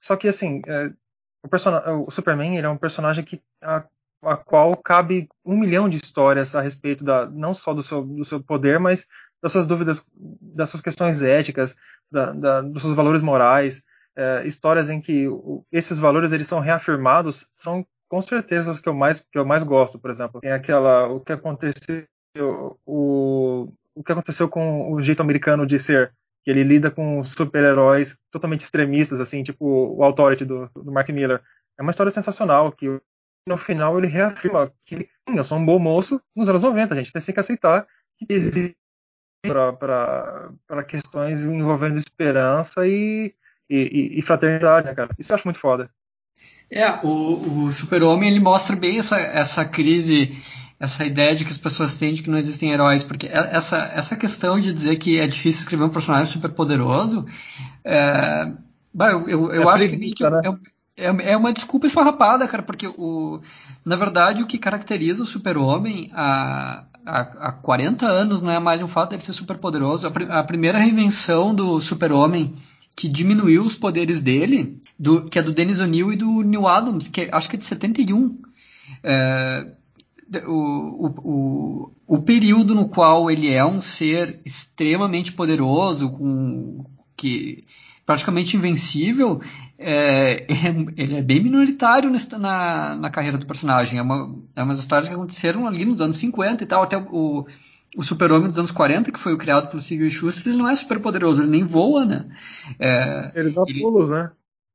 Só que assim, é, o, o, Superman ele é um personagem que a, a, qual cabe um milhão de histórias a respeito da não só do seu, do seu poder, mas das suas dúvidas, das suas questões éticas, da, da, dos seus valores morais, é, histórias em que esses valores eles são reafirmados, são com certeza as que eu mais que eu mais gosto, por exemplo, tem aquela o que aconteceu o, o que aconteceu com o jeito americano de ser, que ele lida com super-heróis totalmente extremistas, assim, tipo o Authority do, do Mark Miller. É uma história sensacional, que no final ele reafirma que eu sou um bom moço nos anos 90, a gente tem que aceitar que existe para questões envolvendo esperança e, e, e, fraternidade, né, cara? Isso eu acho muito foda. É, o, o Super-Homem ele mostra bem essa, essa crise essa ideia de que as pessoas têm de que não existem heróis, porque é, essa, essa questão de dizer que é difícil escrever um personagem super poderoso, é, eu, eu, eu é acho que, que né? é, é, é, uma desculpa esfarrapada, cara, porque o, na verdade o que caracteriza o super-homem há, há, há 40 anos não é mais o fato dele ser super poderoso, a, a primeira reinvenção do super-homem que diminuiu os poderes dele, do, que é do Dennis O'Neill e do Neil Adams, que acho que é de 71. É, o, o, o, período no qual ele é um ser extremamente poderoso, com que praticamente invencível, é, é, ele é bem minoritário na, na carreira do personagem. É, uma, é umas histórias que aconteceram ali nos anos 50 e tal, até o, o Super-Homem dos anos 40, que foi o criado pelo Siegel Schuster, ele não é super poderoso, ele nem voa, né? É, ele dá ele, pulos, né?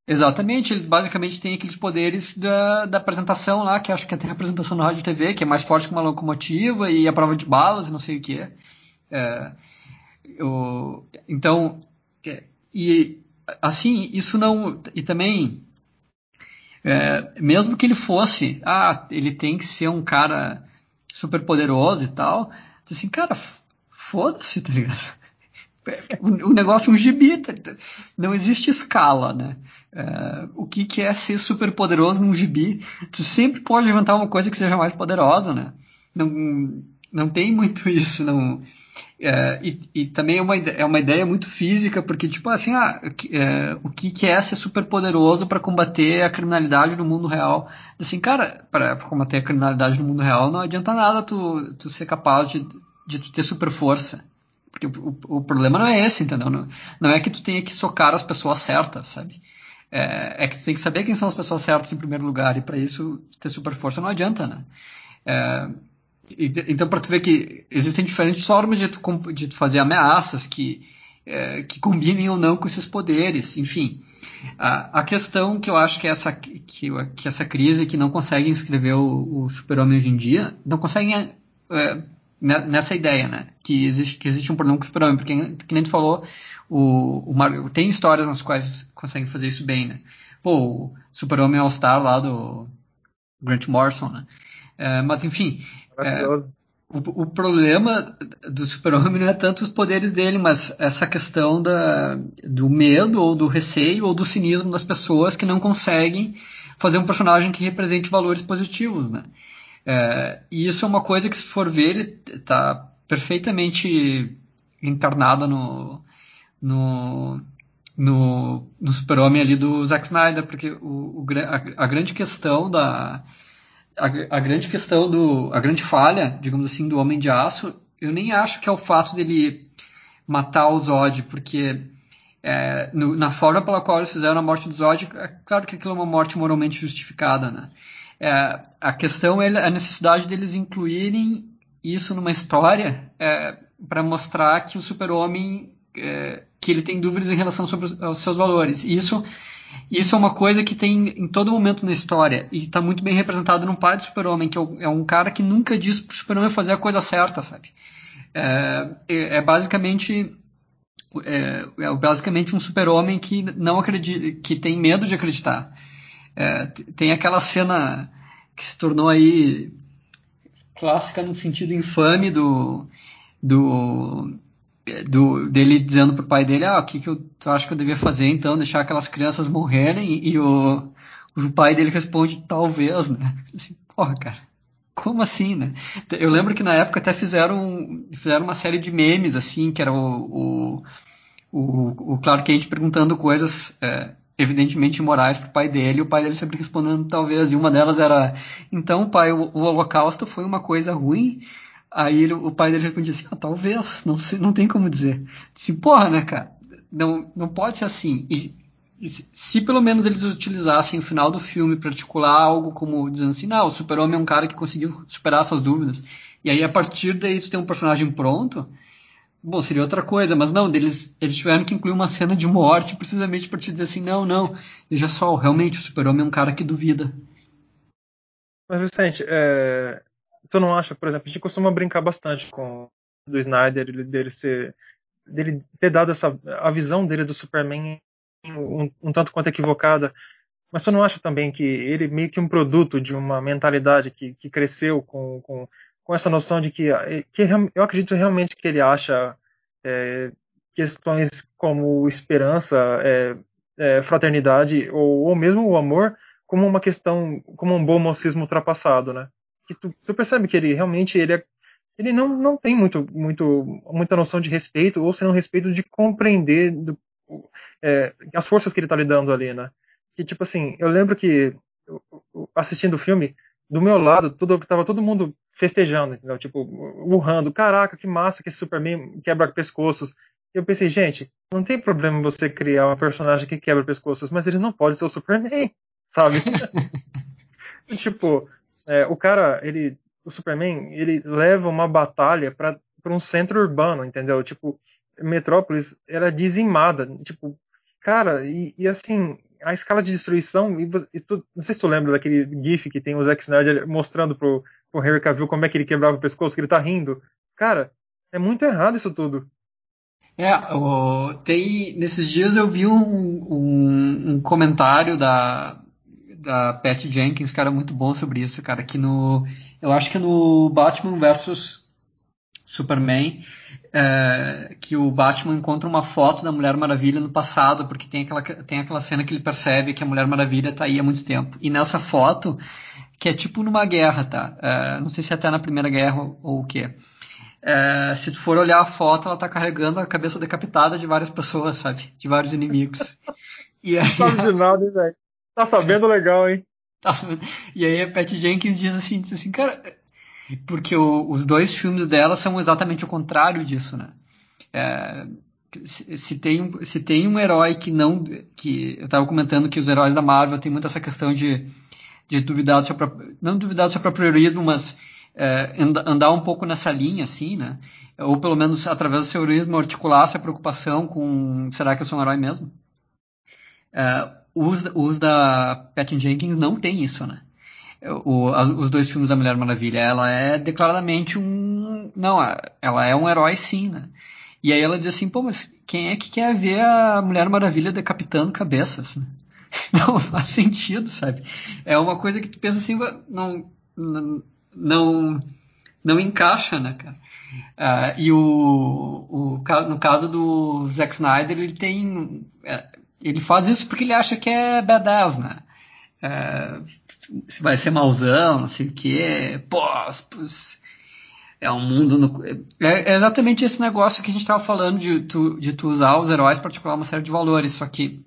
Exatamente, ele basicamente tem aqueles poderes da, da apresentação lá, que acho que tem a apresentação no rádio e TV, que é mais forte que uma locomotiva e a prova de balas e não sei o que. É, eu, então, e assim, isso não. E também, é, mesmo que ele fosse, ah, ele tem que ser um cara super poderoso e tal, assim, cara, foda-se, tá ligado? o negócio é um gibi, tá não existe escala, né? Uh, o que, que é ser super poderoso num gibi? Tu sempre pode inventar uma coisa que seja mais poderosa, né? Não, não tem muito isso, não. Uh, e, e, também é uma, é uma ideia muito física, porque, tipo assim, ah, uh, o que, que é ser super poderoso para combater a criminalidade no mundo real? Assim, cara, para combater a criminalidade no mundo real não adianta nada tu, tu ser capaz de, de tu ter super força porque o, o, problema não é esse, entendeu? Não, não, é que tu tenha que socar as pessoas certas, sabe? É, é, que tu tem que saber quem são as pessoas certas em primeiro lugar, e para isso ter super força não adianta, né? É, então, para tu ver que existem diferentes formas de tu, de tu fazer ameaças que, é, que combinem ou não com esses poderes, enfim. A, a, questão que eu acho que é essa, que, que essa crise que não conseguem escrever o, o super-homem hoje em dia, não conseguem é, nessa ideia, né? Que existe, que existe um problema com o super-homem, porque, que nem tu falou, o, o tem histórias nas quais conseguem fazer isso bem, né? Pô, o Super-Homem All-Star lá do Grant Morrison, né? É, mas, enfim, é, o, o, problema do Super-Homem não é tanto os poderes dele, mas essa questão da, do medo, ou do receio, ou do cinismo das pessoas que não conseguem fazer um personagem que represente valores positivos, né? É, e isso é uma coisa que, se for ver, ele está perfeitamente encarnada no, no, no, no super-homem ali do Zack Snyder, porque o, o a, a, grande questão da a, a, grande questão do a grande falha, digamos assim, do Homem de Aço, eu nem acho que é o fato dele matar o Zod, porque é, no, na forma pela qual eles fizeram a morte do Zod, é claro que aquilo é uma morte moralmente justificada, né? É, a questão é a necessidade deles incluírem isso numa história é, para mostrar que o super-homem é, que ele tem dúvidas em relação sobre os seus valores. Isso, isso é uma coisa que tem em todo momento na história e está muito bem representado no pai do super-homem, que é, é um cara que nunca diz para o super-homem fazer a coisa certa, sabe? É, é, é basicamente é, é, basicamente um super-homem que não acredita, que tem medo de acreditar. É, tem aquela cena que se tornou aí clássica no sentido infame do, do, do dele dizendo pro pai dele, ah, o que, que eu, tu acha que eu devia fazer então? Deixar aquelas crianças morrerem? E o, o pai dele responde, talvez, né? Assim, porra, cara, como assim, né? Eu lembro que na época até fizeram, fizeram uma série de memes, assim, que era o, o, o, o Clark Kent perguntando coisas é, evidentemente imorais pro pai dele, e o pai dele sempre respondendo talvez, e uma delas era, então pai, o, o holocausto foi uma coisa ruim? Aí ele, o pai dele respondia assim, ah, talvez, não, sei, não tem como dizer. Disse, porra, né, cara, não, não pode ser assim. E, e se, pelo menos eles utilizassem o final do filme para articular algo como dizendo assim, não, o super-homem é um cara que conseguiu superar essas dúvidas, e aí a partir daí tu tem um personagem pronto, Bom, seria outra coisa, mas não, eles, eles tiveram que incluir uma cena de morte precisamente para te dizer assim, não, não, veja só, realmente o super-homem é um cara que duvida. Mas, Vicente, é, tu não acha, por exemplo, a gente costuma brincar bastante com do Snyder, dele, ser, dele ter dado essa, a visão dele do Superman um, um tanto quanto equivocada, mas tu não acha também que ele meio que um produto de uma mentalidade que, que cresceu com, com com essa noção de que, eh, que eu acredito realmente que ele acha é, questões como esperança, é, é, fraternidade ou, ou mesmo o amor como uma questão, como um bom mocismo ultrapassado, né? Que tu, tu percebe que ele realmente ele, é, ele não, não tem muito, muito, muita noção de respeito ou se não respeito de compreender do, as forças que ele está lidando ali, né? Que tipo assim, eu lembro que assistindo o filme do meu lado, tudo, tava todo mundo festejando, entendeu? Tipo, urrando, caraca, que massa que esse Superman quebra pescoços. Eu pensei, gente, não tem problema você criar um personagem que quebra pescoços, mas ele não pode ser o Superman, sabe? tipo, é, o cara, ele, o Superman, ele leva uma batalha para um centro urbano, entendeu? Tipo, Metrópolis era dizimada, tipo, cara, e, e assim, a escala de destruição, e, e tu, não sei se tu lembra daquele GIF que tem o Zack Snyder mostrando pro, pro Henry Cavill como é que ele quebrava o pescoço, que ele tá rindo. Cara, é muito errado isso tudo. É, o, tem, nesses dias eu vi um, um, um, comentário da, da Pat Jenkins, cara, muito bom sobre isso, cara, que no, eu acho que no Batman versus Superman, é, que o Batman encontra uma foto da Mulher Maravilha no passado, porque tem aquela, tem aquela cena que ele percebe que a Mulher Maravilha está aí há muito tempo. E nessa foto, que é tipo numa guerra, tá? É, não sei se é até na Primeira Guerra ou, ou o quê. É, se tu for olhar a foto, ela tá carregando a cabeça decapitada de várias pessoas, sabe? De vários inimigos. E aí, sabe de nada, velho? Tá sabendo legal, hein? Tá, e aí a Pat Jenkins diz assim, diz assim, cara, porque o, os dois filmes dela são exatamente o contrário disso, né? É, se, tem, se tem um herói que não. que Eu estava comentando que os heróis da Marvel têm muito essa questão de, de duvidar do seu próprio. não duvidar do seu próprio heroísmo, mas é, andar um pouco nessa linha, assim, né? Ou pelo menos através do seu heroísmo articular essa preocupação com será que eu sou um herói mesmo? É, os, os da Patty Jenkins não tem isso, né? o, os dois filmes da Mulher Maravilha. Ela é declaradamente um. Não, ela é um herói sim, né? E aí ela diz assim, pô, mas quem é que quer ver a Mulher Maravilha decapitando cabeças? Né? Não faz sentido, sabe? É uma coisa que tu pensa assim, não, não, não encaixa, né, cara? Uh, e o, o, no caso do Zack Snyder, ele tem. Ele faz isso porque ele acha que é badass, né? É, vai ser mauzão, não sei o que, pô, é um mundo no, é, é, exatamente esse negócio que a gente estava falando de tu, de tu usar os heróis para articular uma série de valores, só que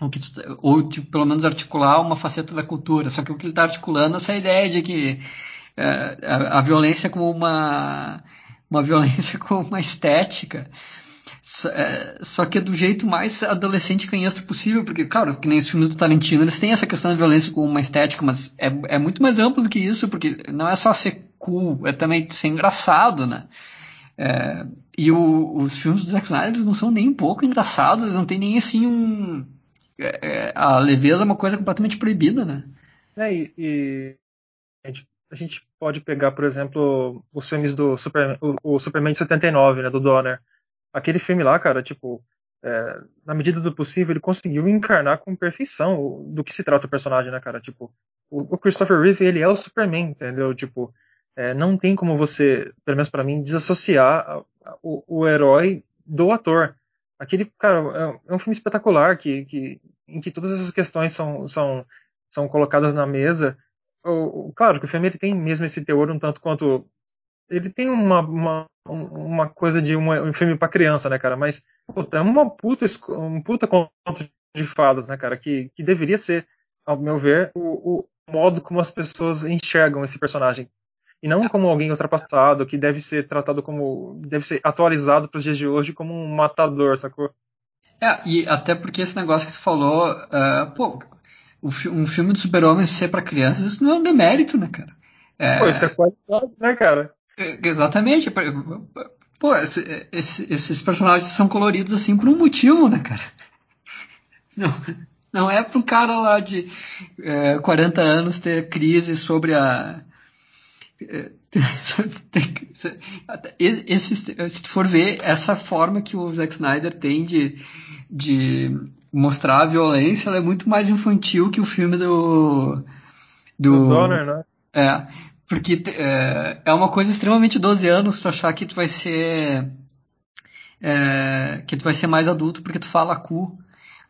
o que tu, ou tipo, pelo menos articular uma faceta da cultura, só que o que ele está articulando é essa ideia de que é, a, a, violência como uma uma violência como uma estética só que é do jeito mais adolescente canhoto possível, porque, claro, que nem os filmes do Tarantino, eles têm essa questão da violência com uma estética, mas é, é muito mais amplo do que isso, porque não é só ser cool, é também ser engraçado, né? É, e o, os filmes do Zack Snyder não são nem um pouco engraçados, não tem nem assim um. É, é, a leveza é uma coisa completamente proibida, né? É, e, e a gente pode pegar, por exemplo, os filmes do Super, o, o Superman de 79, né, do Donner. Aquele filme lá, cara, tipo, é, na medida do possível, ele conseguiu encarnar com perfeição do que se trata o personagem, né, cara? Tipo, o, o Christopher Reeve, ele é o Superman, entendeu? Tipo, é, não tem como você, pelo menos para mim, desassociar o, o, herói do ator. Aquele, cara, é, é um filme espetacular que, que, em que todas essas questões são, são, são colocadas na mesa. O, claro que o filme ele tem mesmo esse teor um tanto quanto ele tem uma, uma, uma coisa de uma, um filme para criança, né, cara? Mas puta, é uma puta, um puta conto de fadas, né, cara? Que, que deveria ser, ao meu ver, o, o modo como as pessoas enxergam esse personagem. E não como alguém ultrapassado, que deve ser tratado como. deve ser atualizado para os dias de hoje como um matador, sacou? É, e até porque esse negócio que tu falou, uh, pô, um filme do super-homem ser para crianças, isso não é um demérito, né, cara? É... Pô, isso é qualidade, né, cara? Exatamente. Pô, esse, esse, esses personagens são coloridos assim por um motivo, né, cara? Não, não é para um cara lá de é, 40 anos ter crise sobre a. É, esse, se tu for ver, essa forma que o Zack Snyder tem de, de mostrar a violência, ela é muito mais infantil que o filme do. Do, do Donner, né? É. Porque é, é uma coisa extremamente 12 anos tu achar que tu vai ser. É, que tu vai ser mais adulto porque tu fala cu.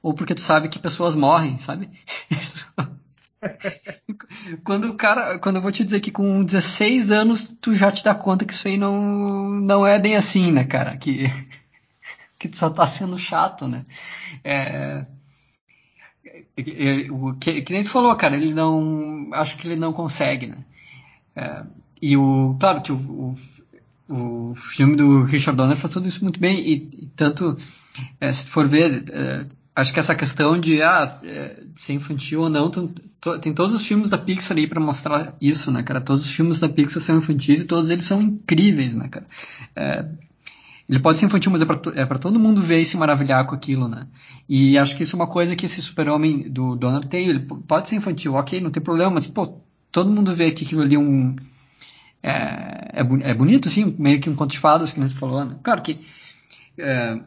Ou porque tu sabe que pessoas morrem, sabe? quando o cara. Quando eu vou te dizer que com 16 anos tu já te dá conta que isso aí não, não é bem assim, né, cara? Que, que tu só tá sendo chato, né? É, que, que nem tu falou, cara, ele não. Acho que ele não consegue, né? É, e o, claro que o, o, o, filme do Richard Donner faz tudo isso muito bem, e, e tanto, é, se for ver, é, acho que essa questão de, ah, é, de ser infantil ou não, tem, tem todos os filmes da Pixar aí para mostrar isso, né, cara? Todos os filmes da Pixar são infantis e todos eles são incríveis, né, cara? É, ele pode ser infantil, mas é pra, é pra todo mundo ver e se maravilhar com aquilo, né? E acho que isso é uma coisa que esse super-homem do Donner tem. Ele pode ser infantil, ok, não tem problema, mas, pô, todo mundo vê que aquilo ali é um. É, é, é bonito, sim, meio que um conto de fadas que a gente falou, né? Claro que. É,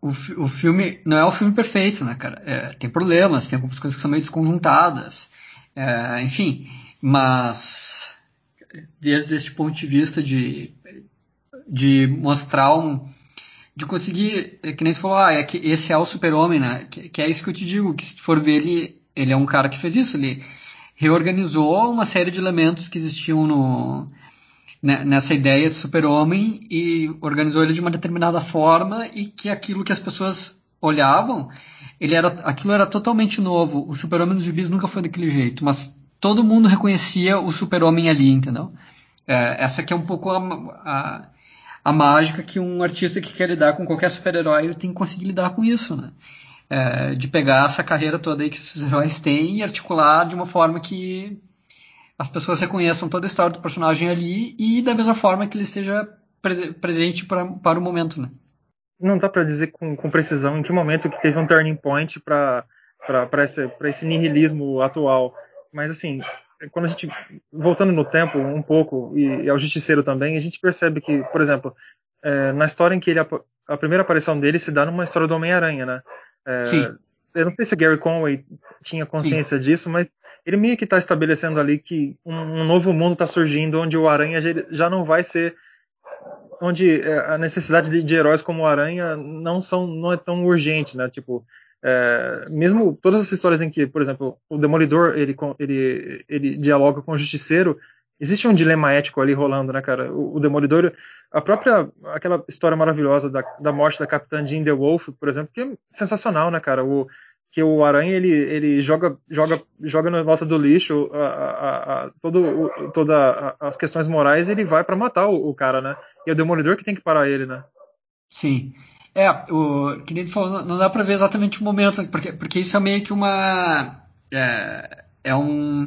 o, o filme não é o filme perfeito, né, cara? É, tem problemas, tem algumas coisas que são meio desconjuntadas, é, enfim, mas desde este ponto de vista de, de mostrar um. de conseguir, é que nem tu falou, ah, é que esse é o super-homem, né? Que, que, é isso que eu te digo, que se for ver ele, ele é um cara que fez isso, ele reorganizou uma série de elementos que existiam no, né, nessa ideia de super-homem e organizou ele de uma determinada forma e que aquilo que as pessoas olhavam, ele era, aquilo era totalmente novo. O super-homem nos gibis nunca foi daquele jeito, mas todo mundo reconhecia o super-homem ali, entendeu? É, essa que é um pouco a, a, a, mágica que um artista que quer lidar com qualquer super-herói tem que conseguir lidar com isso, né? É, de pegar essa carreira toda aí que esses heróis têm e articular de uma forma que as pessoas reconheçam toda a história do personagem ali e da mesma forma que ele esteja pre presente pra, para o momento, né? Não dá para dizer com, com, precisão em que momento que teve um turning point para esse, esse nihilismo atual, mas assim, quando a gente voltando no tempo um pouco e, e ao justiceiro também, a gente percebe que, por exemplo, é, na história em que ele a primeira aparição dele se dá numa história do Homem-Aranha, né? É, Sim. Eu não sei se Gary Conway tinha consciência Sim. disso, mas ele meio que está estabelecendo ali que um, um novo mundo está surgindo onde o Aranha já não vai ser onde é, a necessidade de, de, heróis como o Aranha não são não é tão urgente, né? Tipo, é, mesmo todas as histórias em que, por exemplo, o Demolidor ele ele ele dialoga com o Justiceiro, existe um dilema ético ali rolando, né, cara? O, o Demolidor a própria, aquela história maravilhosa da, da morte da Capitã Jean DeWolf, por exemplo, que é sensacional, né, cara? O, que o Aranha ele, ele joga, joga, joga na nota do lixo a, a, a, todo, o, toda as questões morais ele vai para matar o, o, cara, né? E é o Demolidor que tem que parar ele, né? Sim. É, o que nem falou, não dá para ver exatamente o momento, porque, porque isso é meio que uma. É, é um.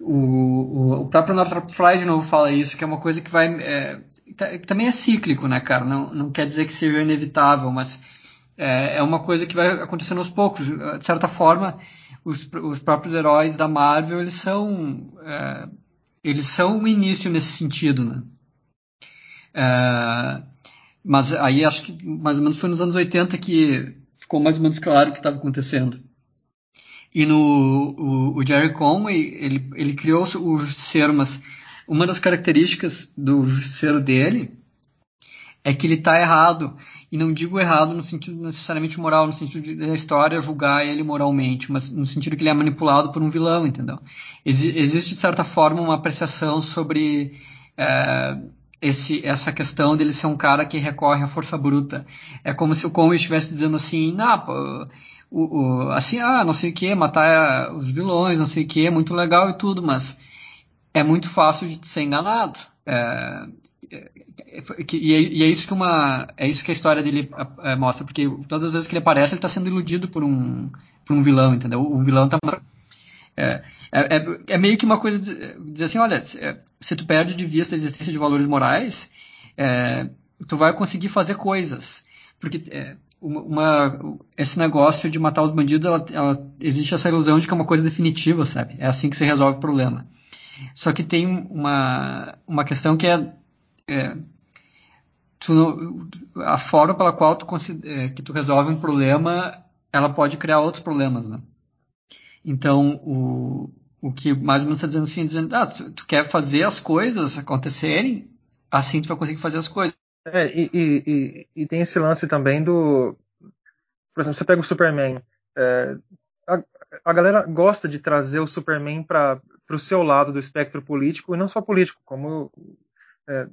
O, o, próprio Northrop Frye de novo fala isso, que é uma coisa que vai. É, também é cíclico, né, cara? Não, não quer dizer que seja inevitável, mas é, é uma coisa que vai acontecendo aos poucos. De certa forma, os, os próprios heróis da Marvel, eles são, é, eles são o início nesse sentido, né? É, mas aí acho que mais ou menos foi nos anos 80 que ficou mais ou menos claro o que estava acontecendo. E no o, o Jerry Conway, ele, ele criou o Justiceiro, mas uma das características do Justiceiro dele é que ele está errado. E não digo errado no sentido necessariamente moral, no sentido da história julgar ele moralmente, mas no sentido que ele é manipulado por um vilão, entendeu? Ex existe, de certa forma, uma apreciação sobre é, esse, essa questão dele ser um cara que recorre à força bruta. É como se o Conway estivesse dizendo assim, não, pô, o, o, assim, ah, não sei o que, matar os vilões, não sei o que, é muito legal e tudo, mas é muito fácil de ser enganado. É, é, e, é, e, é, isso que uma é isso que a história dele é, mostra porque todas as vezes que ele aparece ele está sendo iludido por um por um vilão entendeu? O vilão está é, é, é, é, meio que uma coisa de dizer assim olha se, tu perde de vista a existência de valores morais tu vai conseguir fazer coisas. Porque uma, esse negócio de matar os bandidos, ela, ela, existe essa ilusão de que é uma coisa definitiva, sabe? É assim que se resolve o problema. Só que tem uma, uma questão que é, é tu, a forma pela qual tu, é, que tu resolve um problema, ela pode criar outros problemas, né? Então, o, o que mais ou menos está dizendo assim, dizendo, ah, tu, tu, quer fazer as coisas acontecerem, assim tu vai conseguir fazer as coisas. É, e, e, e, tem esse lance também do. Por exemplo, você pega o Superman. É, a, a, galera gosta de trazer o Superman para o seu lado do espectro político, e não só político, como é,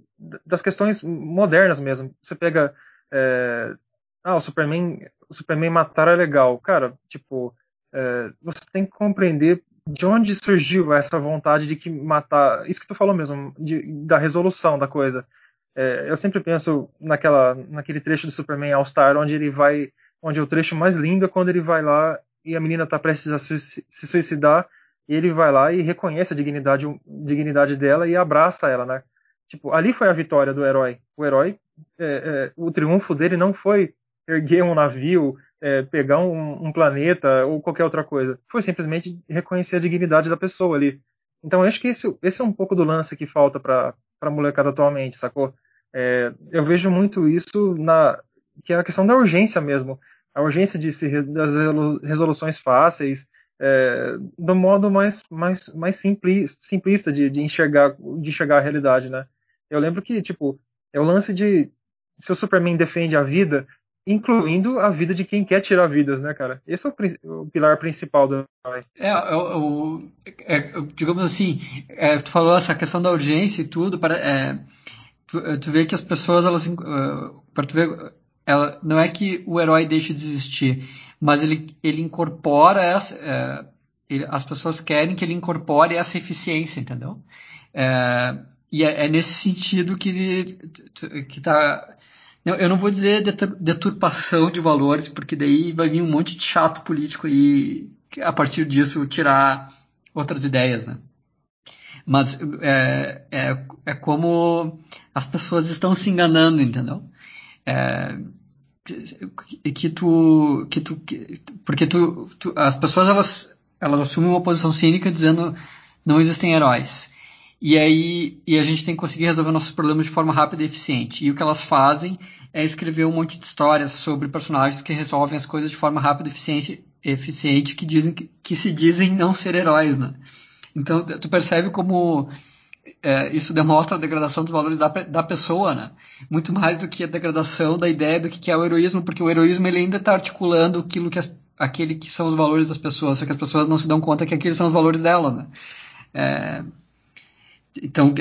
das questões modernas mesmo. Você pega. É, ah, o Superman, o Superman matar é legal. Cara, tipo, é, você tem que compreender de onde surgiu essa vontade de que matar. Isso que tu falou mesmo, de, da resolução da coisa. É, eu sempre penso naquela, naquele trecho do Superman All Star, onde ele vai, onde é o trecho mais lindo é quando ele vai lá e a menina está prestes a se suicidar, e ele vai lá e reconhece a dignidade, dignidade dela e abraça ela, né? Tipo, ali foi a vitória do herói. O herói, é, é, o triunfo dele não foi erguer um navio, é, pegar um, um, planeta ou qualquer outra coisa. Foi simplesmente reconhecer a dignidade da pessoa ali. Então, eu acho que esse, esse é um pouco do lance que falta para a molecada atualmente, sacou? É, eu vejo muito isso na que é a questão da urgência mesmo, a urgência de se das resoluções fáceis, é, do modo mais mais mais simplista de, de enxergar de enxergar a realidade, né? Eu lembro que tipo é o lance de se o Superman defende a vida, incluindo a vida de quem quer tirar vidas, né, cara? Esse é o, o pilar principal do herói. É, é, é, digamos assim, é, tu falou essa questão da urgência e tudo, para, é, tu, eh, tu vê que as pessoas, elas, para tu ver, ela, não é que o herói deixe de existir, mas ele, ele incorpora essa, uh, ele, as pessoas querem que ele incorpore essa eficiência, entendeu? Uh, e é, é, nesse sentido que que tá eu não vou dizer deturpação de valores, porque daí vai vir um monte de chato político aí a partir disso tirar outras ideias, né? Mas é, é, é como as pessoas estão se enganando, entendeu? É, que tu, que tu, que, porque tu, tu, as pessoas elas, elas assumem uma posição cínica dizendo não existem heróis. E aí, e a gente tem que conseguir resolver nossos problemas de forma rápida e eficiente. E o que elas fazem é escrever um monte de histórias sobre personagens que resolvem as coisas de forma rápida e eficiente, eficiente que dizem que, que se dizem não ser heróis, né? Então, tu percebe como é, isso demonstra a degradação dos valores da, da pessoa, né? Muito mais do que a degradação da ideia do que é o heroísmo, porque o heroísmo ele ainda está articulando aquilo que as, aquele que são os valores das pessoas, só que as pessoas não se dão conta que aqueles são os valores dela, né? É, então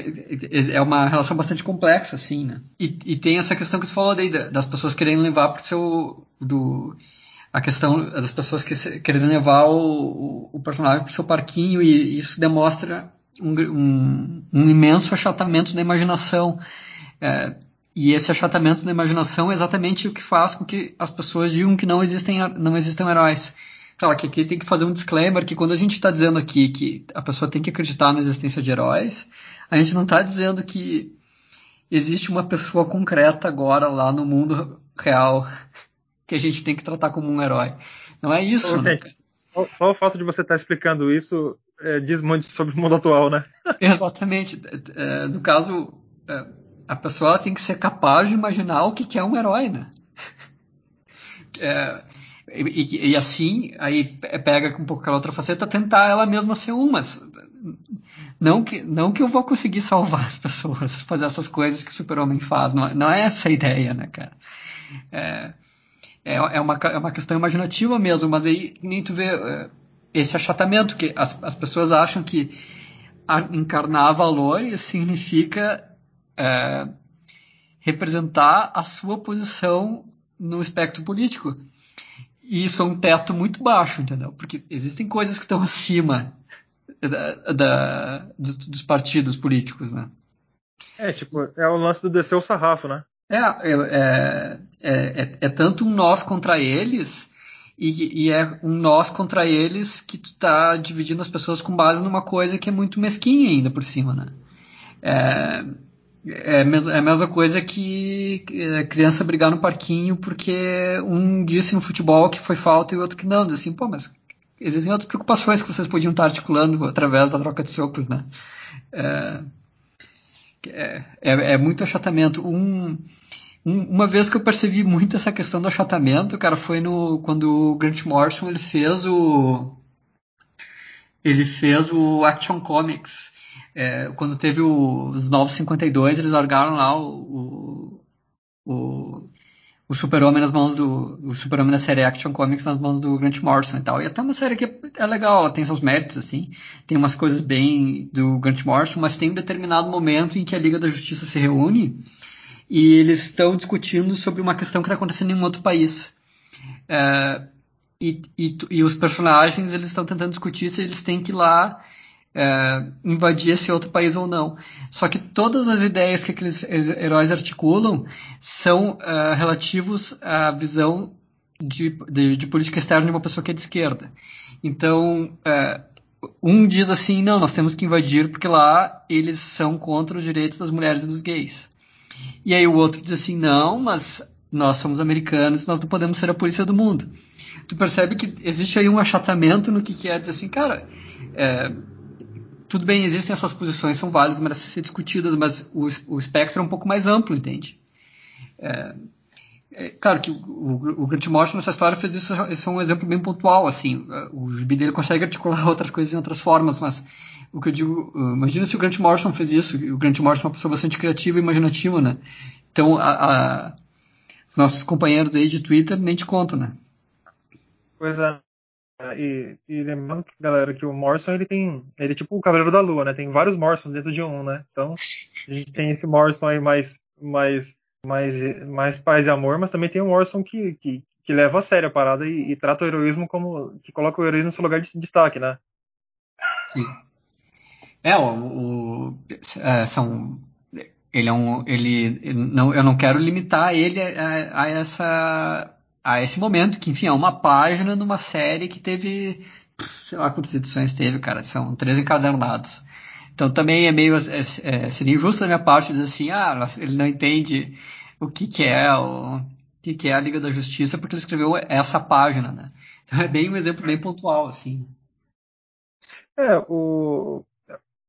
é uma relação bastante complexa, assim, né? E, e tem essa questão que você falou daí das pessoas querendo levar para o seu do a questão das pessoas que, querendo levar o, o, personagem para o seu parquinho e isso demonstra um, um, um imenso achatamento da imaginação. É, e esse achatamento da imaginação é exatamente o que faz com que as pessoas digam que não existem, não existem heróis. Claro que aqui tem que fazer um disclaimer que quando a gente está dizendo aqui que a pessoa tem que acreditar na existência de heróis, a gente não está dizendo que existe uma pessoa concreta agora lá no mundo real que a gente tem que tratar como um herói. Não é isso, Ô, né? Só o fato de você estar explicando isso é, diz muito sobre o mundo atual, né? Exatamente. É, no caso, é, a pessoa tem que ser capaz de imaginar o que, que é um herói, né? É, e, e, assim, aí pega um pouco aquela outra faceta, tentar ela mesma ser um, mas não que, não que eu vou conseguir salvar as pessoas, fazer essas coisas que o super-homem faz, não, não é essa a ideia, né, cara? É, é, é, uma, é uma questão imaginativa mesmo, mas aí nem tu vê é, esse achatamento, que as, as pessoas acham que encarnar valores significa é, representar a sua posição no espectro político. E isso é um teto muito baixo, entendeu? Porque existem coisas que estão acima da, da, dos, dos, partidos políticos, né? É, tipo, é o lance do descer o sarrafo, né? É, é, é, é, é tanto um nós contra eles e, e, é um nós contra eles que tu tá dividindo as pessoas com base numa coisa que é muito mesquinha ainda por cima, né? É, é, é a mesma coisa que criança brigar no parquinho porque um disse no futebol que foi falta e o outro que não. Diz assim, pô, mas existem outras preocupações que vocês podiam estar articulando através da troca de socos, né? É, é, é, é muito achatamento. Um, um, uma vez que eu percebi muito essa questão do achatamento, cara, foi no quando o Grant Morrison ele fez o ele fez o Action Comics é, quando teve o, os 952, eles largaram lá o, o, o Super-Homem nas mãos do. O Super-Homem da série Action Comics nas mãos do Grant Morrison e tal. E até uma série que é legal, ela tem seus méritos, assim. Tem umas coisas bem do Grant Morrison, mas tem um determinado momento em que a Liga da Justiça se reúne e eles estão discutindo sobre uma questão que está acontecendo em um outro país. É, e, e, e, os personagens eles estão tentando discutir se eles têm que ir lá é, invadir esse outro país ou não. Só que todas as ideias que aqueles heróis articulam são uh, relativos à visão de, de, de, política externa de uma pessoa que é de esquerda. Então, uh, um diz assim, não, nós temos que invadir porque lá eles são contra os direitos das mulheres e dos gays. E aí o outro diz assim, não, mas nós somos americanos, nós não podemos ser a polícia do mundo. Tu percebe que existe aí um achatamento no que, que é dizer assim, cara, é, tudo bem, existem essas posições, são válidas, merecem ser discutidas, mas o, o espectro é um pouco mais amplo, entende? É, é, claro que o, o, o Grant Morrison nessa história fez isso, esse é um exemplo bem pontual, assim, o gibi dele consegue articular outras coisas em outras formas, mas o que eu digo, imagina se o Grant Morrison fez isso, o Grant Morrison é uma pessoa bastante criativa e imaginativa, né? Então, a, a, os nossos companheiros aí de Twitter nem te contam, né? Pois é. E, e, lembrando, galera, que o Morrison ele tem. Ele é tipo o Cavaleiro da Lua, né? Tem vários Morrisons dentro de um, né? Então, a gente tem esse Morrison aí mais, mais, mais, mais paz e amor, mas também tem o Morrison que, que, que leva a sério a parada e, e, trata o heroísmo como. que coloca o heroísmo no seu lugar de destaque, né? Sim. É, o. o é, são. Ele é um. Ele. Não, eu não quero limitar ele a, a essa a esse momento, que enfim, é uma página numa série que teve, sei lá quantas edições teve, cara, são três encadernados. Então também é meio, é, é, seria injusto da minha parte dizer assim, ah, ele não entende o que que é o, que que é a Liga da Justiça porque ele escreveu essa página, né? Então é bem um exemplo bem pontual, assim. É, o...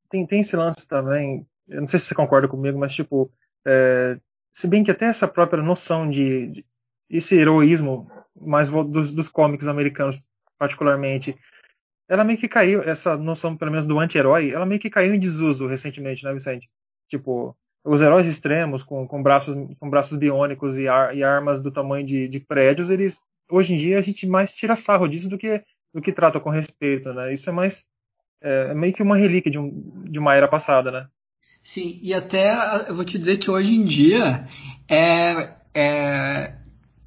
tem, tem esse lance também, eu não sei se você concorda comigo, mas tipo, é, se bem que até essa própria noção de, de esse heroísmo mais dos, dos cómics americanos particularmente ela meio que caiu essa noção pelo menos do anti-herói ela meio que caiu em desuso recentemente né Vicente? Tipo os heróis extremos com, com braços com braços biônicos e, ar, e armas do tamanho de, de, prédios eles hoje em dia a gente mais tira sarro disso do que do que trata com respeito né? Isso é mais é, é meio que uma relíquia de, um, de uma era passada né? Sim e até eu vou te dizer que hoje em dia é, é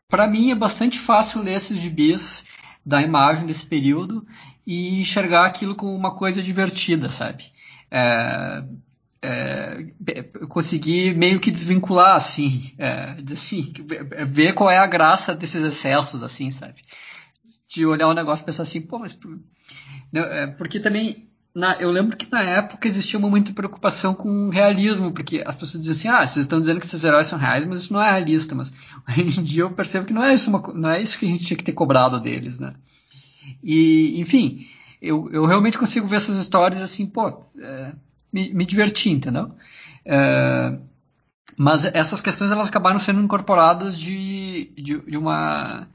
para mim é bastante fácil ler esses gibis da imagem desse período e enxergar aquilo como uma coisa divertida, sabe? É, é, conseguir meio que desvincular, assim, é, assim, ver qual é a graça desses excessos, assim, sabe? De olhar o negócio e pensar assim, pô, mas... É, porque também na, eu lembro que na época existia uma muita preocupação com realismo, porque as pessoas diziam assim, ah, vocês estão dizendo que esses heróis são reais, mas isso não é realista, mas hoje em dia eu percebo que não é isso, uma, não é isso que a gente tinha que ter cobrado deles, né? E, enfim, eu, eu realmente consigo ver essas histórias assim, pô, é, me, me divertir, entendeu? É, mas essas questões elas acabaram sendo incorporadas de, de, de uma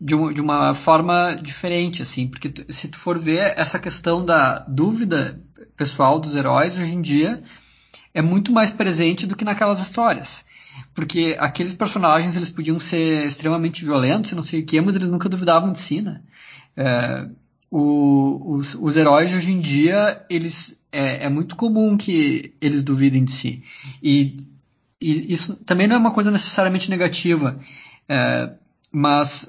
de uma, de uma forma diferente, assim, porque se tu for ver essa questão da dúvida pessoal dos heróis hoje em dia é muito mais presente do que naquelas histórias. Porque aqueles personagens eles podiam ser extremamente violentos e não sei o que, mas eles nunca duvidavam de si, né? É, o, os, os, heróis hoje em dia, eles é, é, muito comum que eles duvidem de si. E, e, isso também não é uma coisa necessariamente negativa. É, mas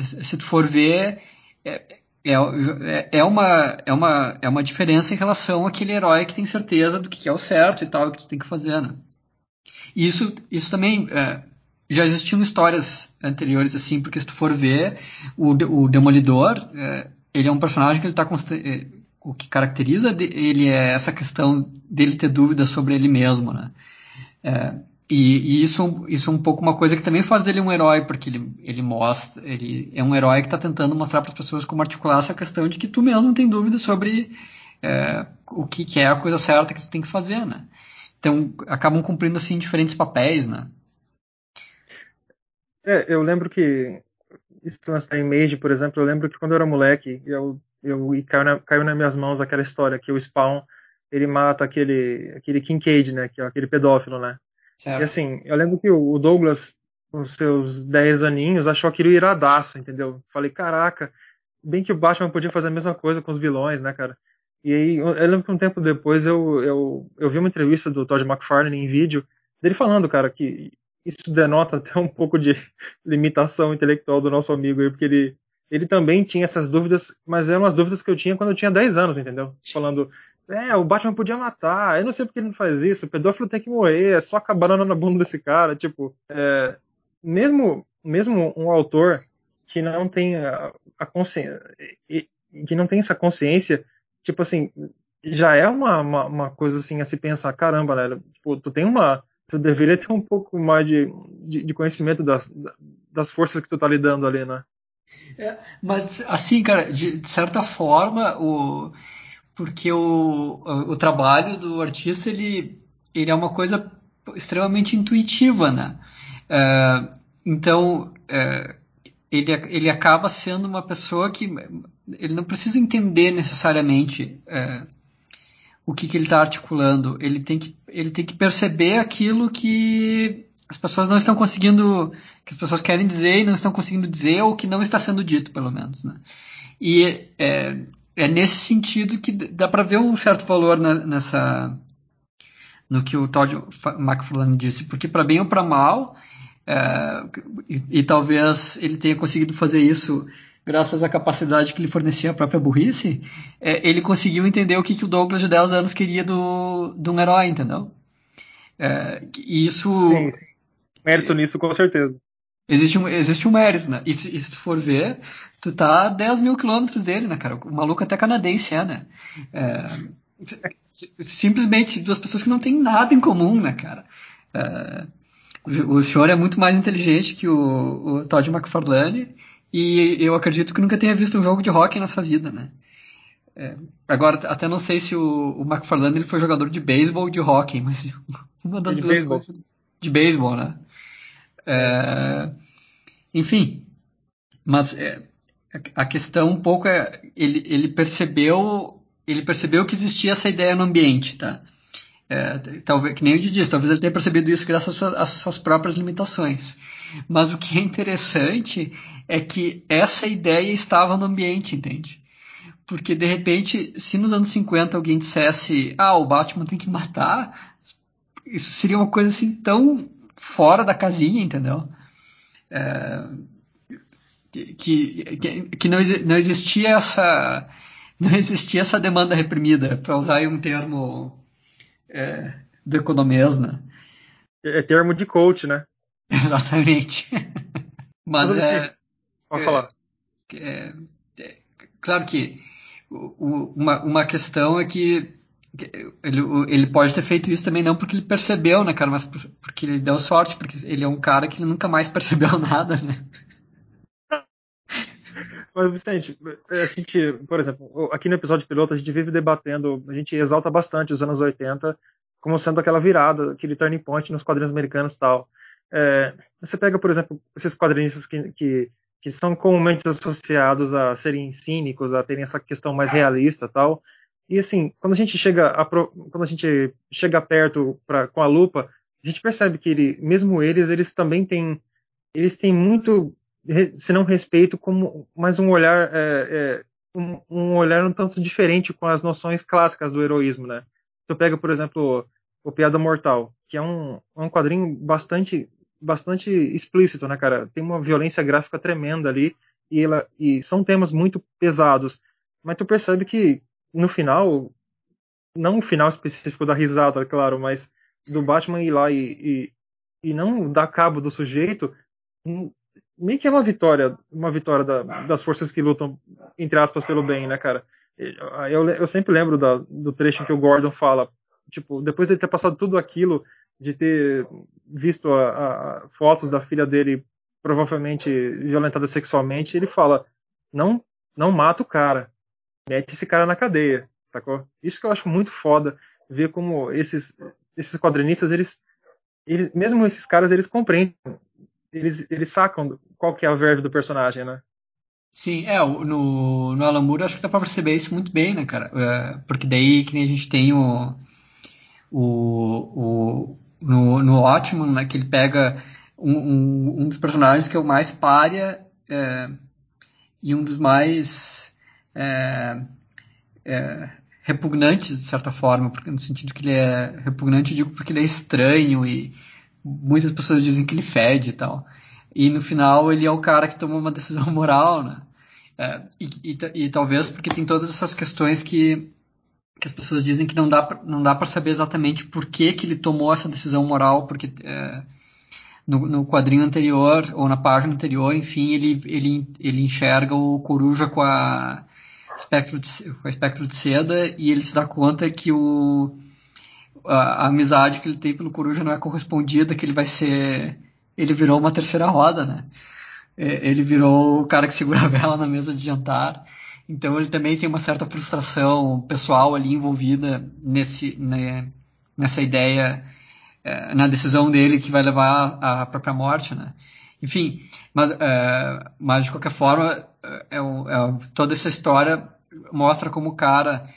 se tu for ver, é, é, é, uma, é, uma, é uma diferença em relação àquele herói que tem certeza do que é o certo e tal, que tu tem que fazer, né? E isso, isso também é, já existiam histórias anteriores assim, porque se tu for ver, o, o Demolidor, é, ele é um personagem que ele tá é, o que caracteriza ele é essa questão dele ter dúvidas sobre ele mesmo, né? É, e, e, isso, isso é um pouco uma coisa que também faz dele um herói, porque ele, ele mostra, ele é um herói que está tentando mostrar para as pessoas como articular essa questão de que tu mesmo tem dúvidas sobre é, o que, que, é a coisa certa que tu tem que fazer, né? Então acabam cumprindo assim diferentes papéis, né? É, eu lembro que isso da Image, por exemplo, eu lembro que quando eu era moleque, eu, eu e caiu, na, caiu nas minhas mãos aquela história que o Spawn ele mata aquele aquele Kincaid, né, que é aquele pedófilo, né? Certo. E assim, eu lembro que o Douglas, com seus 10 aninhos, achou aquilo iradaço, entendeu? Falei, caraca, bem que o Batman podia fazer a mesma coisa com os vilões, né, cara? E aí, eu lembro que um tempo depois eu, eu, eu vi uma entrevista do Todd McFarlane em vídeo, dele falando, cara, que isso denota até um pouco de limitação intelectual do nosso amigo aí, porque ele, ele também tinha essas dúvidas, mas eram as dúvidas que eu tinha quando eu tinha 10 anos, entendeu? Falando, é, o Batman podia matar, eu não sei porque ele não faz isso, o pedófilo tem que morrer, é só acabar na bunda desse cara, tipo, é, mesmo, mesmo um autor que não tem a, a consciência, que não tem essa consciência, tipo assim, já é uma, uma, uma, coisa assim a se pensar, caramba, né, tipo, tu tem uma, tu deveria ter um pouco mais de, de, de conhecimento das, das forças que tu tá lidando ali, né. É, mas assim, cara, de, de certa forma, o porque o, o trabalho do artista ele, ele é uma coisa extremamente intuitiva, né? É, então é, ele, ele acaba sendo uma pessoa que ele não precisa entender necessariamente é, o que, que ele está articulando. Ele tem, que, ele tem que perceber aquilo que as pessoas não estão conseguindo, que as pessoas querem dizer e não estão conseguindo dizer, ou que não está sendo dito, pelo menos. Né? E é, é nesse sentido que dá para ver um certo valor nessa no que o Todd McFarlane disse, porque para bem ou para mal, é, e, e, talvez ele tenha conseguido fazer isso graças à capacidade que lhe fornecia a própria burrice, é, ele conseguiu entender o que, que o Douglas de 10 anos queria do, de um herói, entendeu? É, e isso... Sim, sim. Mérito nisso, com certeza. Existe um, existe um mérito, né? E se, e se, tu for ver, tu tá a 10 mil quilômetros dele, né, cara? O maluco até canadense é, né? É, simplesmente duas pessoas que não têm nada em comum, né, cara? É, o senhor é muito mais inteligente que o, o Todd McFarlane e eu acredito que nunca tenha visto um jogo de hockey na sua vida, né? É, agora, até não sei se o, o McFarlane ele foi jogador de beisebol ou de hockey, mas uma das de duas baseball. coisas. De beisebol, né? É, enfim, mas é, a questão um pouco é ele, ele percebeu ele percebeu que existia essa ideia no ambiente, tá? É, talvez que nem o disse, talvez ele tenha percebido isso graças às suas, às suas próprias limitações. Mas o que é interessante é que essa ideia estava no ambiente, entende? Porque de repente, se nos anos 50 alguém dissesse, ah, o Batman tem que matar, isso seria uma coisa assim tão fora da casinha, entendeu? É, que, que, que não, não existia essa não existia essa demanda reprimida, para usar um termo é, do economês, né? É termo de coach, né? Exatamente. Mas é, Pode falar. É, é, claro que uma, uma questão é que ele, ele pode ter feito isso também não porque ele percebeu, né, cara, mas porque ele deu sorte, porque ele é um cara que nunca mais percebeu nada, né? Mas, Vicente, a gente, por exemplo, aqui no episódio piloto a gente vive debatendo, a gente exalta bastante os anos 80 como sendo aquela virada, aquele turning point nos quadrinhos americanos e tal. É, você pega, por exemplo, esses quadrinistas que, que, que, são comumente associados a serem cínicos, a terem essa questão mais realista tal. E assim, quando a gente chega a, quando a gente chega perto pra, com a lupa, a gente percebe que ele, mesmo eles, eles também têm, eles têm muito, se não respeito, como mais um olhar, é, é, um, um, olhar um tanto diferente com as noções clássicas do heroísmo, né? Tu pega, por exemplo, o Piada Mortal, que é um, um quadrinho bastante bastante explícito, né, cara? Tem uma violência gráfica tremenda ali e, ela, e são temas muito pesados. Mas tu percebe que no final, não o final específico da risada, claro, mas do Batman ir lá e, e, e não dar cabo do sujeito, meio que é uma vitória, uma vitória da, das forças que lutam, entre aspas, pelo bem, né, cara? Eu, eu sempre lembro da, do trecho que o Gordon fala, tipo, depois de ter passado tudo aquilo, de ter visto a, a, fotos da filha dele provavelmente violentada sexualmente, ele fala: não, não mata o cara, mete esse cara na cadeia, sacou? Isso que eu acho muito foda, ver como esses, esses quadrinistas, eles, eles, mesmo esses caras, eles compreendem, eles, eles sacam qual que é a verve do personagem, né? Sim, é, no, no Alan Moore acho que dá pra perceber isso muito bem, né, cara? É, porque daí que nem a gente tem o, o, o no, no Ótimo, né, que ele pega um, um, um, dos personagens que é o mais párea é, e um dos mais é, é, repugnantes, de certa forma, porque no sentido que ele é repugnante, eu digo porque ele é estranho e muitas pessoas dizem que ele fede e tal. E no final ele é o cara que toma uma decisão moral, né? É, e, e, e, talvez porque tem todas essas questões que que as pessoas dizem que não dá não dá para saber exatamente por que, que ele tomou essa decisão moral, porque é, no, no, quadrinho anterior ou na página anterior, enfim, ele ele, ele enxerga o coruja com a espectro de, com a espectro de seda e ele se dá conta que o a, amizade que ele tem pelo coruja não é correspondida, que ele vai ser ele virou uma terceira roda, né? É, ele virou o cara que segura a vela na mesa de jantar então ele também tem uma certa frustração pessoal ali envolvida nesse, né, nessa ideia, é, na decisão dele que vai levar à própria morte, né? Enfim, mas, é, mas de qualquer forma, é, é, toda essa história mostra como o cara